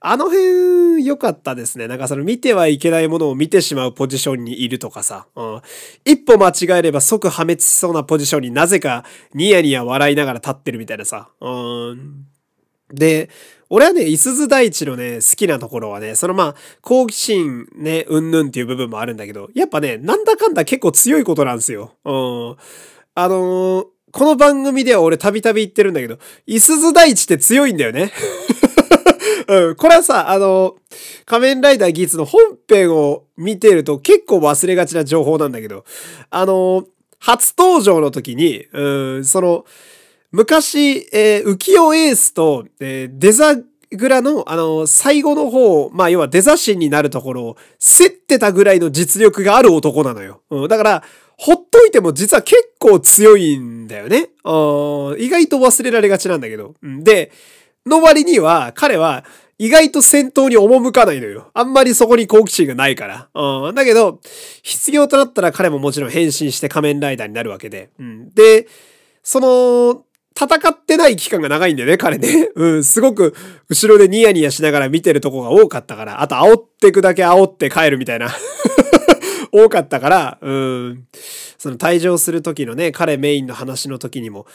あの辺良かったですね。なんかその見てはいけないものを見てしまうポジションにいるとかさ、うん、一歩間違えれば即破滅しそうなポジションになぜかニヤニヤ笑いながら立ってるみたいなさ、うんで、俺はね、いすず大地のね、好きなところはね、そのまあ、好奇心ね、うんぬんっていう部分もあるんだけど、やっぱね、なんだかんだ結構強いことなんですよ。うん。あのー、この番組では俺たびたび言ってるんだけど、いすず大地って強いんだよね。うん。これはさ、あの、仮面ライダーギーツの本編を見てると結構忘れがちな情報なんだけど、あの、初登場の時に、うん、その、昔、えー、浮世エースと、えー、デザグラの、あの、最後の方、まあ、要はデザ神になるところを、競ってたぐらいの実力がある男なのよ。うん、だから、ほっといても実は結構強いんだよね。意外と忘れられがちなんだけど。で、の割には、彼は、意外と戦闘に赴かないのよ。あんまりそこに好奇心がないから。うん。だけど、必要となったら彼ももちろん変身して仮面ライダーになるわけで。うん。で、その、戦ってない期間が長いんだよね、彼ね。うん、すごく後ろでニヤニヤしながら見てるとこが多かったから、あと煽ってくだけ煽って帰るみたいな 多かったから、うん、その退場する時のね、彼メインの話の時にも、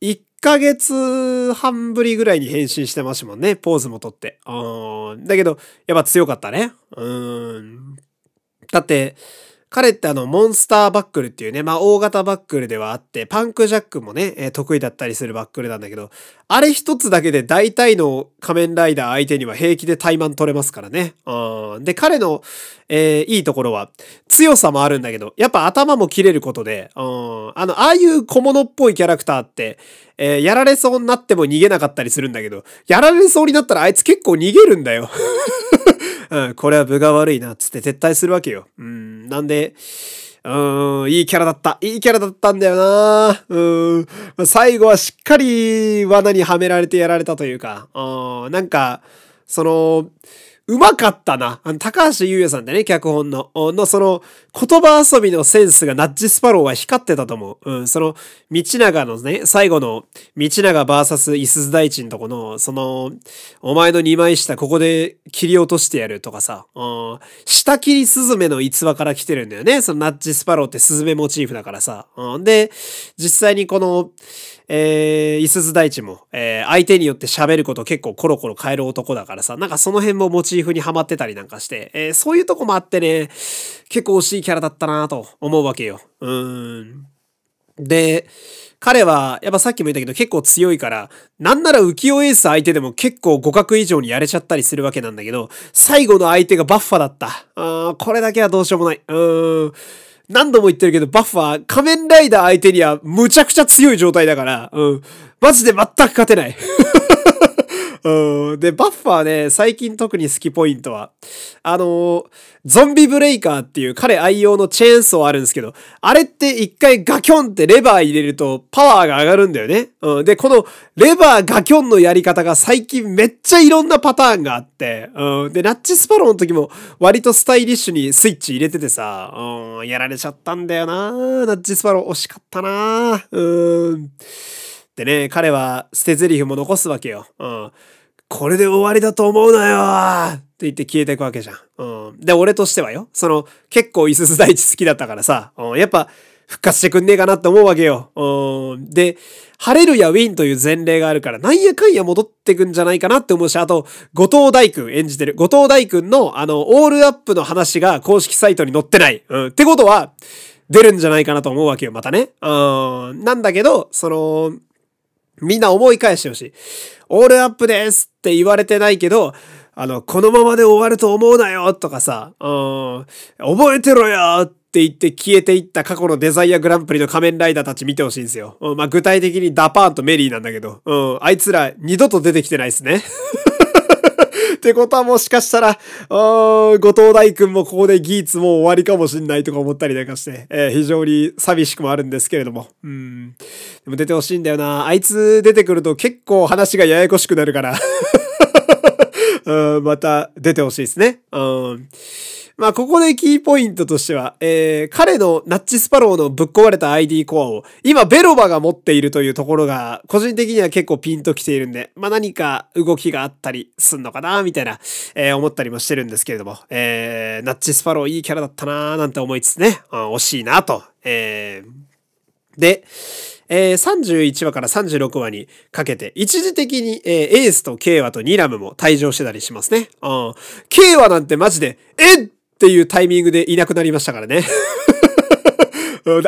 1ヶ月半ぶりぐらいに変身してましたもんね、ポーズもとって。うん、だけど、やっぱ強かったね。うん。だって、彼ってあの、モンスターバックルっていうね、まあ、大型バックルではあって、パンクジャックもね、え、得意だったりするバックルなんだけど、あれ一つだけで大体の仮面ライダー相手には平気で怠慢取れますからね。うん。で、彼の、えー、いいところは、強さもあるんだけど、やっぱ頭も切れることで、うん。あの、ああいう小物っぽいキャラクターって、えー、やられそうになっても逃げなかったりするんだけど、やられそうになったらあいつ結構逃げるんだよ。うん、これは分が悪いな、っつって撤退するわけよ。うん、なんで、うん、いいキャラだった。いいキャラだったんだよな。うん。最後はしっかり罠にはめられてやられたというか、うん、なんか、その、うまかったな。あの、高橋優也さんでね、脚本の。の、その、言葉遊びのセンスがナッジスパローは光ってたと思う。うん、その、道長のね、最後の、道長バーサスイスズ大地のとこの、その、お前の二枚下ここで切り落としてやるとかさ、うん、下切りスズメの逸話から来てるんだよね。そのナッジスパローってスズメモチーフだからさ。うん、で、実際にこの、えー、いすず大地も、えー、相手によって喋ること結構コロコロ変える男だからさ、なんかその辺もモチーフにはまってたりなんかして、えー、そういうとこもあってね、結構惜しいキャラだったなと思うわけよ。うん。で、彼は、やっぱさっきも言ったけど結構強いから、なんなら浮世エース相手でも結構互角以上にやれちゃったりするわけなんだけど、最後の相手がバッファだった。うん、これだけはどうしようもない。うん。何度も言ってるけど、バッファー、仮面ライダー相手にはむちゃくちゃ強い状態だから、うん。マジで全く勝てない。うん。で、バッファーね、最近特に好きポイントは、あのー、ゾンビブレイカーっていう彼愛用のチェーンソーあるんですけど、あれって一回ガキョンってレバー入れるとパワーが上がるんだよね。うん。で、このレバーガキョンのやり方が最近めっちゃいろんなパターンがあって、うん。で、ナッチスパローの時も割とスタイリッシュにスイッチ入れててさ、うん、やられちゃったんだよなナッチスパロー惜しかったなうん。でね、彼は捨て台詞も残すわけよ。うん。これで終わりだと思うなよって言って消えていくわけじゃん。うん。で、俺としてはよ。その、結構イスス大地好きだったからさ、うん、やっぱ、復活してくんねえかなって思うわけよ。うん。で、晴れるやウィンという前例があるから、なんやかんや戻ってくんじゃないかなって思うし、あと、後藤大君演じてる。後藤大君の、あの、オールアップの話が公式サイトに載ってない。うん。ってことは、出るんじゃないかなと思うわけよ、またね。うん。なんだけど、その、みんな思い返してほしい。オールアップですって言われてないけど、あの、このままで終わると思うなよとかさ、うん、覚えてろよって言って消えていった過去のデザイアグランプリの仮面ライダーたち見てほしいんですよ。うん、まあ、具体的にダパーンとメリーなんだけど、うん、あいつら二度と出てきてないっすね。ってことはもしかしたら、後藤大君もここでギーツも終わりかもしんないとか思ったりなんかして、えー、非常に寂しくもあるんですけれども。うん。でも出てほしいんだよな。あいつ出てくると結構話がややこしくなるから うん、また出てほしいですね。うん。まあ、ここでキーポイントとしては、えー、彼のナッチスパローのぶっ壊れた ID コアを、今ベロバが持っているというところが、個人的には結構ピンときているんで、まあ、何か動きがあったりすんのかな、みたいな、えー、思ったりもしてるんですけれども、えー、ナッチスパローいいキャラだったなーなんて思いつつね、うん、惜しいなと、えー、で、えー、31話から36話にかけて、一時的に、えー、エースとケイワとニラムも退場してたりしますね。うん。ケイワなんてマジで、えっていうタイミングでいなくなりましたからね。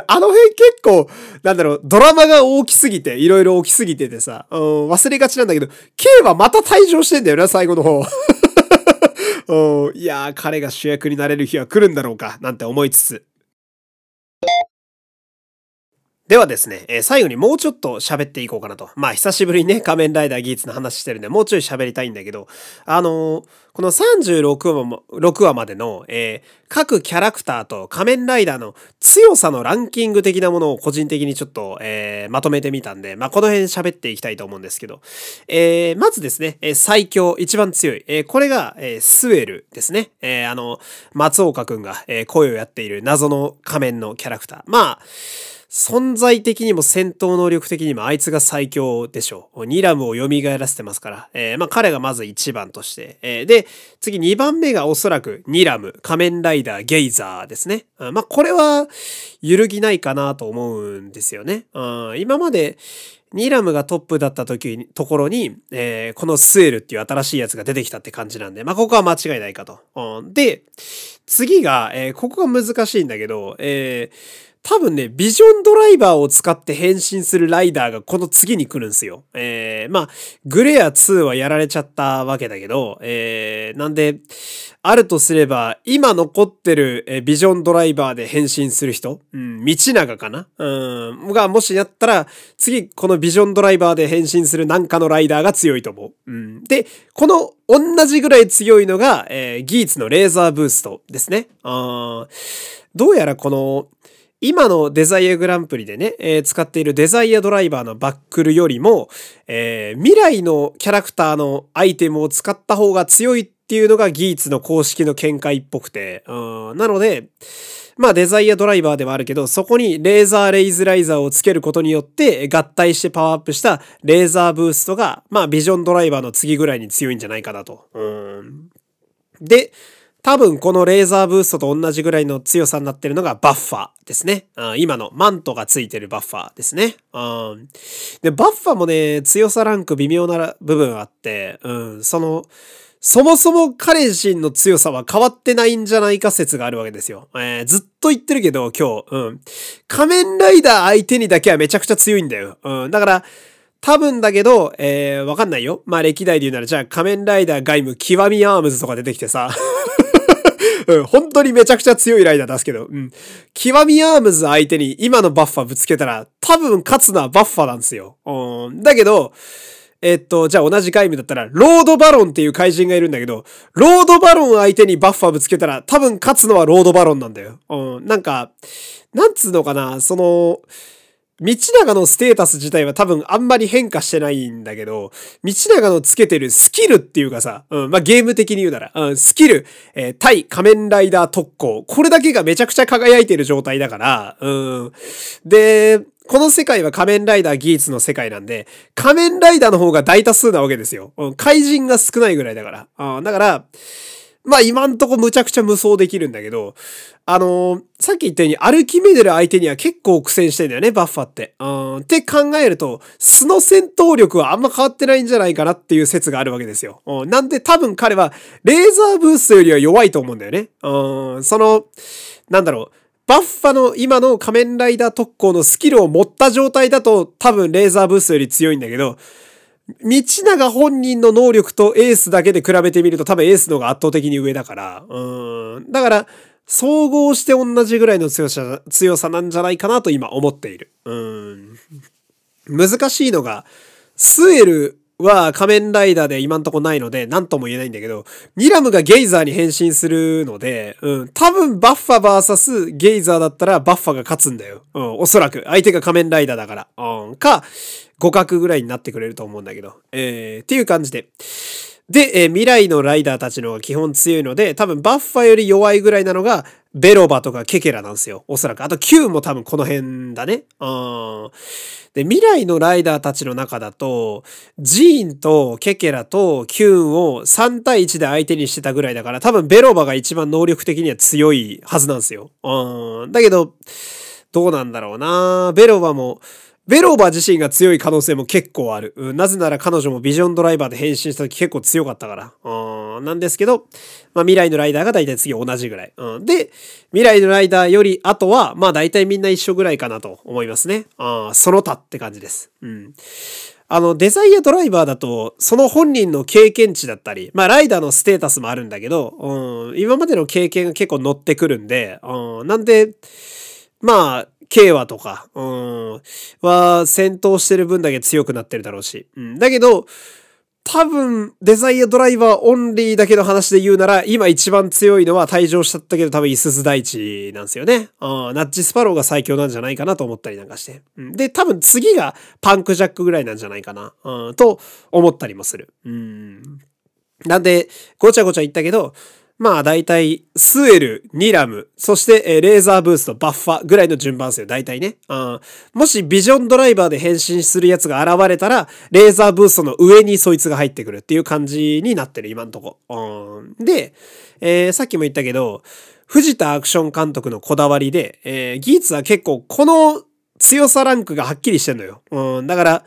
あの辺結構、なんだろう、ドラマが大きすぎて、いろいろ大きすぎててさ、うん、忘れがちなんだけど、K はまた退場してんだよな、最後の方。いやー、彼が主役になれる日は来るんだろうか、なんて思いつつ。ではですね、えー、最後にもうちょっと喋っていこうかなと。まあ、久しぶりにね、仮面ライダーギーツの話してるんで、もうちょい喋りたいんだけど、あのー、この36話も、6話までの、えー、各キャラクターと仮面ライダーの強さのランキング的なものを個人的にちょっと、えー、まとめてみたんで、まあ、この辺喋っていきたいと思うんですけど、えー、まずですね、え最強、一番強い、えこれが、えスウェルですね。えあの、松岡くんが、え声をやっている謎の仮面のキャラクター。まあ、存在的にも戦闘能力的にもあいつが最強でしょう。ニラムを蘇らせてますから。えー、まあ彼がまず1番として。えー、で、次2番目がおそらくニラム、仮面ライダー、ゲイザーですね。まあこれは揺るぎないかなと思うんですよね。今までニラムがトップだった時に、ところに、えー、このスエルっていう新しいやつが出てきたって感じなんで、まあ、ここは間違いないかと。うん、で、次が、えー、ここが難しいんだけど、えー、多分ね、ビジョンドライバーを使って変身するライダーがこの次に来るんすよ。えー、まあ、グレア2はやられちゃったわけだけど、えー、なんで、あるとすれば、今残ってる、えビジョンドライバーで変身する人、うん、道長かな？うん、がもしやったら、次、このビジョンドライバーで変身するなんかのライダーが強いと思う。うん、で、この同じぐらい強いのが、えー、ギーツのレーザーブーストですね。あどうやらこの、今のデザイアグランプリでね、えー、使っているデザイアドライバーのバックルよりも、えー、未来のキャラクターのアイテムを使った方が強いっていうのがギーツの公式の見解っぽくて、うん、なので、まあデザイアドライバーではあるけど、そこにレーザーレイズライザーをつけることによって合体してパワーアップしたレーザーブーストが、まあビジョンドライバーの次ぐらいに強いんじゃないかなと。うん、で、多分このレーザーブーストと同じぐらいの強さになってるのがバッファーですね。うん今のマントがついてるバッファーですね。うんで、バッファーもね、強さランク微妙な部分あって、うん、その、そもそも彼自身の強さは変わってないんじゃないか説があるわけですよ。えー、ずっと言ってるけど今日、うん。仮面ライダー相手にだけはめちゃくちゃ強いんだよ。うん。だから、多分だけど、えー、わかんないよ。まあ歴代で言うなら、じゃあ仮面ライダー鎧武極アームズとか出てきてさ。うん、本当にめちゃくちゃ強いライダー出すけど、うん。極アームズ相手に今のバッファぶつけたら、多分勝つのはバッファなんですよ。うん。だけど、えっと、じゃあ同じ鎧武だったら、ロードバロンっていう怪人がいるんだけど、ロードバロン相手にバッファぶつけたら、多分勝つのはロードバロンなんだよ。うん。なんか、なんつうのかな、その、道長のステータス自体は多分あんまり変化してないんだけど、道長のつけてるスキルっていうかさ、うん、まあ、ゲーム的に言うなら、うん、スキル、えー、対仮面ライダー特攻、これだけがめちゃくちゃ輝いてる状態だから、うん。で、この世界は仮面ライダーギーツの世界なんで、仮面ライダーの方が大多数なわけですよ。うん、怪人が少ないぐらいだから。うん、だから、まあ今んとこむちゃくちゃ無双できるんだけど、あのー、さっき言ったようにアルキメデル相手には結構苦戦してんだよね、バッファって。うん、って考えると、素の戦闘力はあんま変わってないんじゃないかなっていう説があるわけですよ。うん、なんで多分彼は、レーザーブーストよりは弱いと思うんだよね。うん、その、なんだろう。バッファの今の仮面ライダー特攻のスキルを持った状態だと多分レーザーブーストより強いんだけど、道長本人の能力とエースだけで比べてみると多分エースの方が圧倒的に上だから、うん。だから、総合して同じぐらいの強さ、強さなんじゃないかなと今思っている。うん。難しいのが、スエルは仮面ライダーで今んとこないので、何とも言えないんだけど、ニラムがゲイザーに変身するので、うん、多分バッファ VS ゲイザーだったらバッファが勝つんだよ。うん、おそらく。相手が仮面ライダーだから。うん、か、互角ぐらいになってくれると思うんだけど。えー、っていう感じで。で、えー、未来のライダーたちの方が基本強いので、多分バッファより弱いぐらいなのが、ベロバとかケケラなんですよ。おそらく。あと Q も多分この辺だね。うん。で、未来のライダーたちの中だと、ジーンとケケラとキューンを3対1で相手にしてたぐらいだから、多分ベロバが一番能力的には強いはずなんですよ。うん。だけど、どうなんだろうなベロバも、ベローバー自身が強い可能性も結構ある。うん、なぜなら彼女もビジョンドライバーで変身した時結構強かったから。うん、なんですけど、まあ未来のライダーが大体次同じぐらい。うん、で、未来のライダーより後は、まあ大体みんな一緒ぐらいかなと思いますね。あその他って感じです。うん。あの、デザイアドライバーだと、その本人の経験値だったり、まあ、ライダーのステータスもあるんだけど、うん、今までの経験が結構乗ってくるんで、うん、なんで、まあ、慶和とか、うん、は戦闘してる分だけ強くなってるだろうし。うん。だけど、多分、デザイアドライバーオンリーだけの話で言うなら、今一番強いのは退場しちゃったけど多分イスズ大地なんですよね。うん、ナッチスパローが最強なんじゃないかなと思ったりなんかして。うん、で、多分次がパンクジャックぐらいなんじゃないかな、うん、と思ったりもする。うん。なんで、ごちゃごちゃ言ったけど、まあ大体、スエル、ニラム、そして、えレーザーブースト、バッファぐらいの順番ですよ。大体ね。うん。もしビジョンドライバーで変身するやつが現れたら、レーザーブーストの上にそいつが入ってくるっていう感じになってる、今んとこ。うん。で、えー、さっきも言ったけど、藤田アクション監督のこだわりで、えー、ギーツは結構この強さランクがはっきりしてんのよ。うん。だから、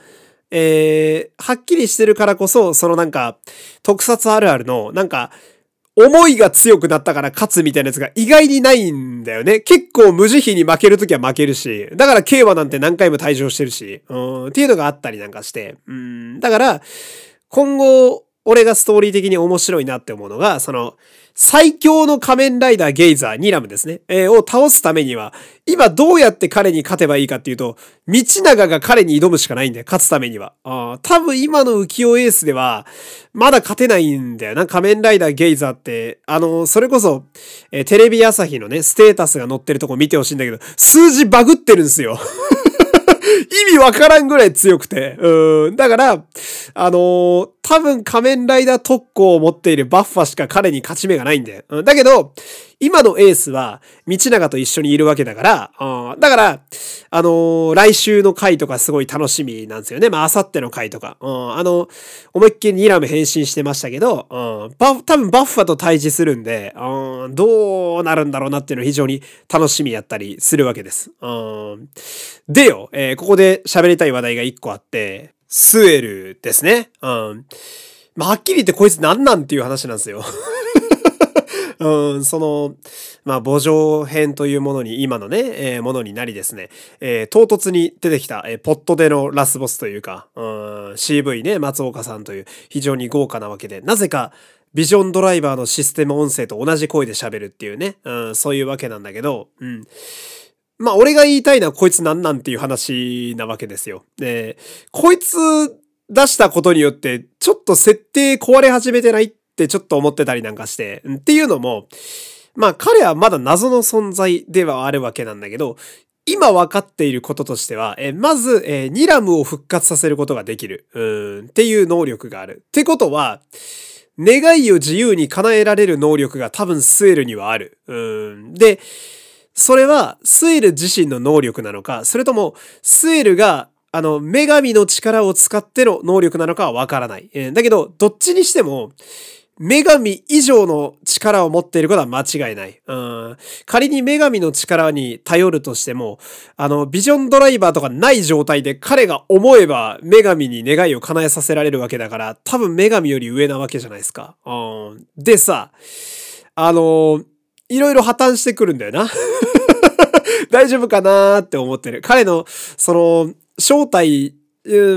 えー、はっきりしてるからこそ、そのなんか、特撮あるあるの、なんか、思いが強くなったから勝つみたいなやつが意外にないんだよね。結構無慈悲に負けるときは負けるし、だから競馬なんて何回も退場してるし、うん、っていうのがあったりなんかして、うん、だから、今後、俺がストーリー的に面白いなって思うのが、その、最強の仮面ライダーゲイザー、ニラムですね。えー、を倒すためには、今どうやって彼に勝てばいいかっていうと、道長が彼に挑むしかないんだよ。勝つためには。ああ多分今の浮世エースでは、まだ勝てないんだよな。仮面ライダーゲイザーって、あの、それこそ、えー、テレビ朝日のね、ステータスが載ってるとこ見てほしいんだけど、数字バグってるんですよ。意味わからんぐらい強くて。うん。だから、あのー、多分仮面ライダー特攻を持っているバッファしか彼に勝ち目がないんで。うん、だけど、今のエースは、道長と一緒にいるわけだから、うん、だから、あのー、来週の回とかすごい楽しみなんですよね。まあ、明後日の回とか。うん、あの、思いっきりニラム変身してましたけど、うん、バ多分バッファと対峙するんで、うん、どうなるんだろうなっていうのは非常に楽しみやったりするわけです。うん、でよ、えー、ここで喋りたい話題が一個あって、スエルですね。うん。まあ、はっきり言ってこいつ何なんっていう話なんですよ。うん、その、まあ、母情編というものに、今のね、えー、ものになりですね、えー、唐突に出てきた、えー、ポットでのラスボスというか、うん、CV ね、松岡さんという非常に豪華なわけで、なぜか、ビジョンドライバーのシステム音声と同じ声で喋るっていうね、うん、そういうわけなんだけど、うん。まあ、俺が言いたいのはこいつなんなんっていう話なわけですよ。で、こいつ出したことによって、ちょっと設定壊れ始めてないっってちょっと思ってたりなんかして、っていうのも、まあ彼はまだ謎の存在ではあるわけなんだけど、今分かっていることとしては、えまず、えニラムを復活させることができる、うん、っていう能力がある。ってことは、願いを自由に叶えられる能力が多分スエルにはある。うん、で、それはスエル自身の能力なのか、それともスエルがあの、女神の力を使っての能力なのかはわからない。えー、だけど、どっちにしても、女神以上の力を持っていることは間違いない。うん、仮に女神の力に頼るとしても、あの、ビジョンドライバーとかない状態で彼が思えば女神に願いを叶えさせられるわけだから、多分女神より上なわけじゃないですか。うん、でさ、あの、いろいろ破綻してくるんだよな。大丈夫かなーって思ってる。彼の、その、正体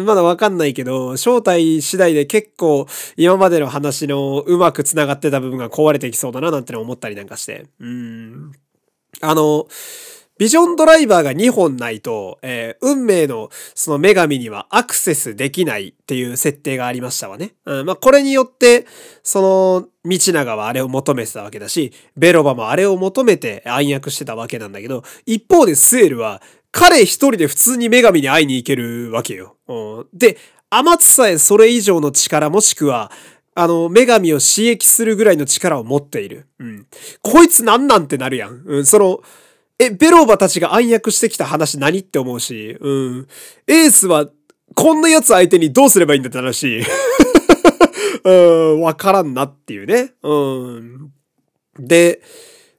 まだわかんないけど、正体次第で結構今までの話のうまく繋がってた部分が壊れていきそうだななんて思ったりなんかして。うん。あの、ビジョンドライバーが2本ないと、えー、運命のその女神にはアクセスできないっていう設定がありましたわね。うん、まあ、これによって、その、道長はあれを求めてたわけだし、ベロバもあれを求めて暗躍してたわけなんだけど、一方でスエルは、彼一人で普通に女神に会いに行けるわけよ。うん、で、天津さえそれ以上の力もしくは、あの、女神を刺激するぐらいの力を持っている。うん。こいつなんなんてなるやん。うん、その、え、ベローバたちが暗躍してきた話何って思うし、うん。エースは、こんな奴相手にどうすればいいんだって話。うん、わからんなっていうね。うん。で、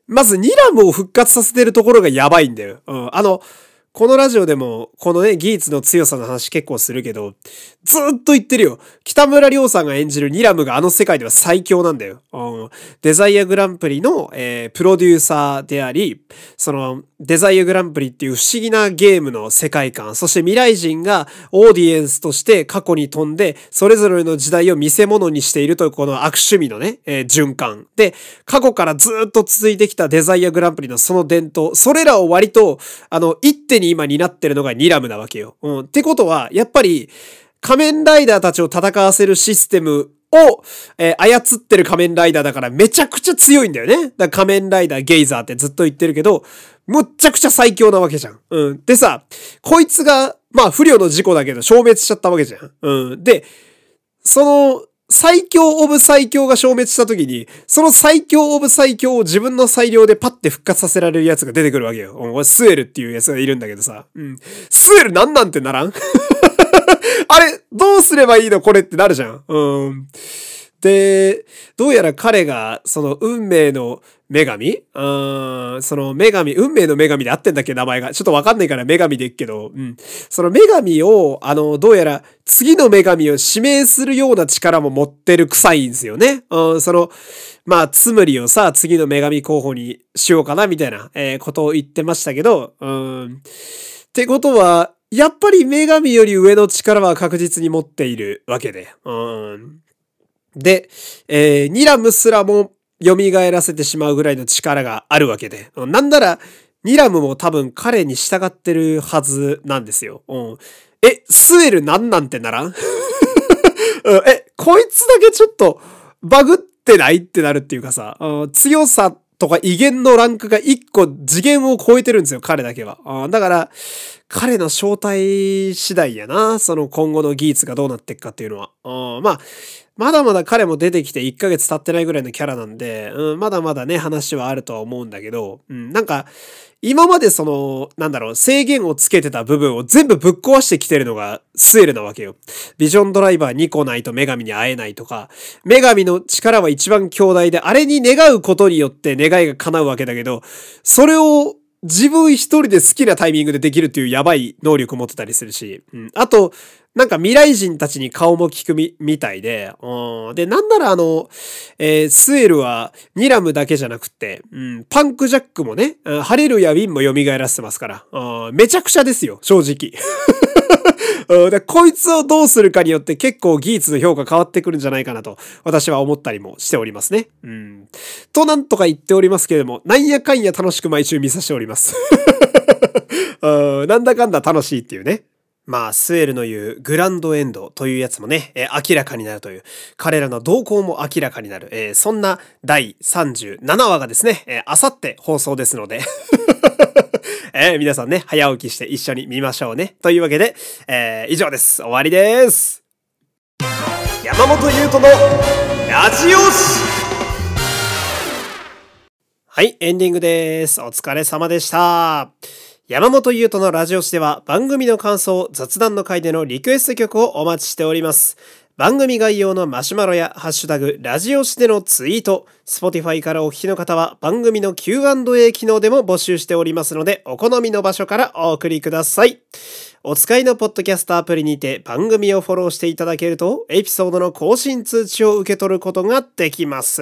まずニラムを復活させてるところがやばいんだよ。うん。あの、このラジオでも、このね、ギーツの強さの話結構するけど、ずっと言ってるよ。北村亮さんが演じるニラムがあの世界では最強なんだよ。うん、デザイアグランプリの、えー、プロデューサーであり、その、デザイアグランプリっていう不思議なゲームの世界観、そして未来人がオーディエンスとして過去に飛んで、それぞれの時代を見せ物にしているというこの悪趣味のね、えー、循環。で、過去からずっと続いてきたデザイアグランプリのその伝統、それらを割と、あの、一手に今担ってるのがニラムなわけよ。うん。ってことは、やっぱり、仮面ライダーたちを戦わせるシステムを、えー、操ってる仮面ライダーだからめちゃくちゃ強いんだよね。だから仮面ライダーゲイザーってずっと言ってるけど、むっちゃくちゃ最強なわけじゃん。うん。でさ、こいつが、まあ不良の事故だけど消滅しちゃったわけじゃん。うん。で、その、最強オブ最強が消滅した時に、その最強オブ最強を自分の裁量でパッて復活させられるやつが出てくるわけよ。うん、スエルっていうやつがいるんだけどさ。うん。スエルなんなんてならん？あれ、どうすればいいのこれってなるじゃん。うん。で、どうやら彼が、その運命の女神？うん、その女神、運命の女神で合ってんだっけ名前が。ちょっとわかんないから女神で言っけど、うん。その女神を、あの、どうやら次の女神を指名するような力も持ってる臭いんですよね。うん、その、まあ、つむりをさ、次の女神候補にしようかな、みたいな、えー、ことを言ってましたけど、うん。ってことは、やっぱり女神より上の力は確実に持っているわけで。うん。で、えー、ニラムすらも蘇らせてしまうぐらいの力があるわけで。なんなら、ニラムも多分彼に従ってるはずなんですよ。うん、え、スエルなんなんてならん え、こいつだけちょっとバグってない？ってなるっていうかさ、うん、強さとか威厳のランクが一個次元を超えてるんですよ、彼だけは。あ、だから、彼の正体次第やな。その今後の技術がどうなっていくかっていうのは。うん、まあ、まだまだ彼も出てきて1ヶ月経ってないぐらいのキャラなんで、うん、まだまだね、話はあるとは思うんだけど、うん、なんか、今までその、なんだろう、制限をつけてた部分を全部ぶっ壊してきてるのがスエルなわけよ。ビジョンドライバー2個ないと女神に会えないとか、女神の力は一番強大で、あれに願うことによって願いが叶うわけだけど、それを自分一人で好きなタイミングでできるっていうやばい能力を持ってたりするし、うん、あと、なんか未来人たちに顔も聞くみ、みたいで、うん、で、なんならあの、えー、スエルはニラムだけじゃなくて、うん、パンクジャックもね、ハレルやウィンも蘇らせてますから、うん、めちゃくちゃですよ、正直。でこいつをどうするかによって結構技術の評価変わってくるんじゃないかなと私は思ったりもしておりますね。うん。となんとか言っておりますけれども、なんやかんや楽しく毎週見させております。うん、なんだかんだ楽しいっていうね。まあ、スエルの言うグランドエンドというやつもね、えー、明らかになるという、彼らの動向も明らかになる、えー、そんな第37話がですね、えー、あさって放送ですので えー、皆さんね、早起きして一緒に見ましょうね。というわけで、えー、以上です。終わりです。山本優斗のラジオシはい、エンディングです。お疲れ様でした。山本優斗のラジオ誌では番組の感想、雑談の回でのリクエスト曲をお待ちしております。番組概要のマシュマロやハッシュタグ、ラジオ誌でのツイート、Spotify からお聞きの方は番組の Q&A 機能でも募集しておりますので、お好みの場所からお送りください。お使いのポッドキャストアプリにて番組をフォローしていただけると、エピソードの更新通知を受け取ることができます。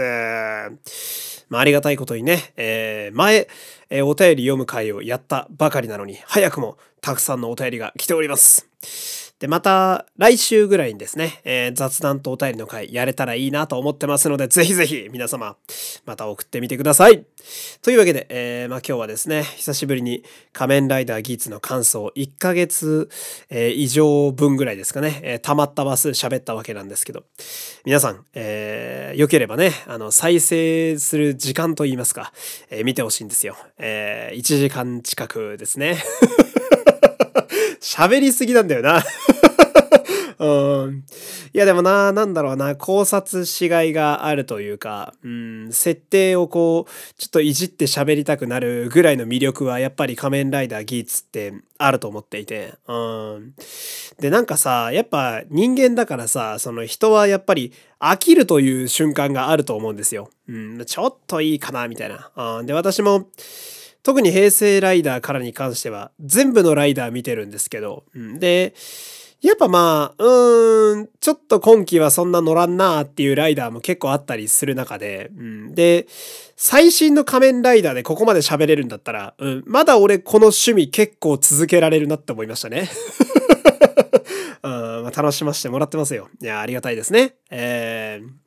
まあ、ありがたいことにね、えー、前、えー、お便り読む会をやったばかりなのに、早くもたくさんのお便りが来ております。で、また来週ぐらいにですね、えー、雑談とお便りの回やれたらいいなと思ってますので、ぜひぜひ皆様、また送ってみてください。というわけで、えー、まあ今日はですね、久しぶりに仮面ライダーギーツの感想1ヶ月、えー、以上分ぐらいですかね、え、溜まった話数喋ったわけなんですけど、皆さん、えー、良ければね、あの、再生する時間といいますか、え、見てほしいんですよ。え、1時間近くですね。喋りすぎなんだよな うん。いやでもな、なんだろうな、考察しがいがあるというか、うん、設定をこう、ちょっといじって喋りたくなるぐらいの魅力はやっぱり仮面ライダーギーツってあると思っていて、うん。で、なんかさ、やっぱ人間だからさ、その人はやっぱり飽きるという瞬間があると思うんですよ。うん、ちょっといいかな、みたいな。うん、で、私も、特に平成ライダーからに関しては全部のライダー見てるんですけど、うん、で、やっぱまあ、うーん、ちょっと今季はそんな乗らんなーっていうライダーも結構あったりする中で、うん、で、最新の仮面ライダーでここまで喋れるんだったら、うん、まだ俺この趣味結構続けられるなって思いましたね。うんまあ、楽しませてもらってますよ。いや、ありがたいですね。えー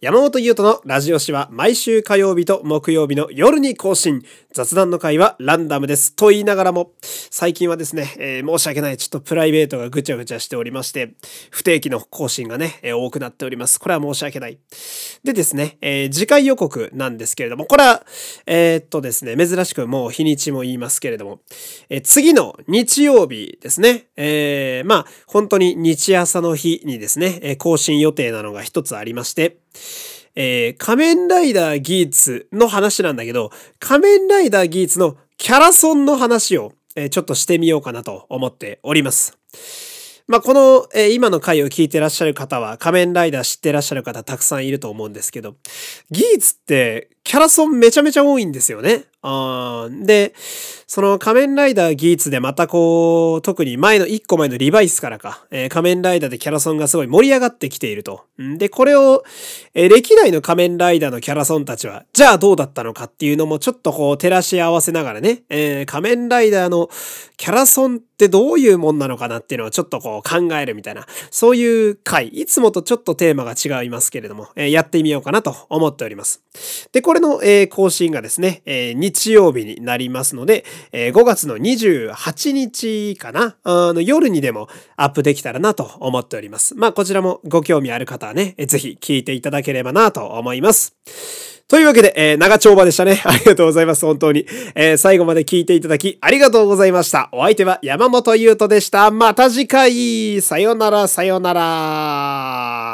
山本優斗のラジオ誌は毎週火曜日と木曜日の夜に更新。雑談の会はランダムです。と言いながらも、最近はですね、えー、申し訳ない。ちょっとプライベートがぐちゃぐちゃしておりまして、不定期の更新がね、えー、多くなっております。これは申し訳ない。でですね、えー、次回予告なんですけれども、これは、えー、っとですね、珍しくもう日にちも言いますけれども、え次の日曜日ですね、えまあ、本当に日朝の日にですね、更新予定なのが一つありまして、えー、仮面ライダーギーツの話なんだけど、仮面ライダーギーツのキャラソンの話を、えー、ちょっとしてみようかなと思っております。まあ、この、えー、今の回を聞いてらっしゃる方は仮面ライダー知ってらっしゃる方たくさんいると思うんですけど、ギーツってキャラソンめちゃめちゃ多いんですよね。で、その仮面ライダーギーツでまたこう、特に前の1個前のリバイスからか、えー、仮面ライダーでキャラソンがすごい盛り上がってきていると。で、これを、えー、歴代の仮面ライダーのキャラソンたちは、じゃあどうだったのかっていうのもちょっとこう照らし合わせながらね、えー、仮面ライダーのキャラソンってどういうもんなのかなっていうのをちょっとこう考えるみたいな、そういう回、いつもとちょっとテーマが違いますけれども、えやってみようかなと思っております。で、これれの、え更新がですね、え日曜日になりますので、え5月の28日かな？あの夜にでもアップできたらなと思っております。まあこちらもご興味ある方はね、ぜひ聞いていただければなと思います。というわけで、え、長丁場でしたね。ありがとうございます。本当に。え、最後まで聞いていただき、ありがとうございました。お相手は山本優斗でした。また次回さよなら、さよなら。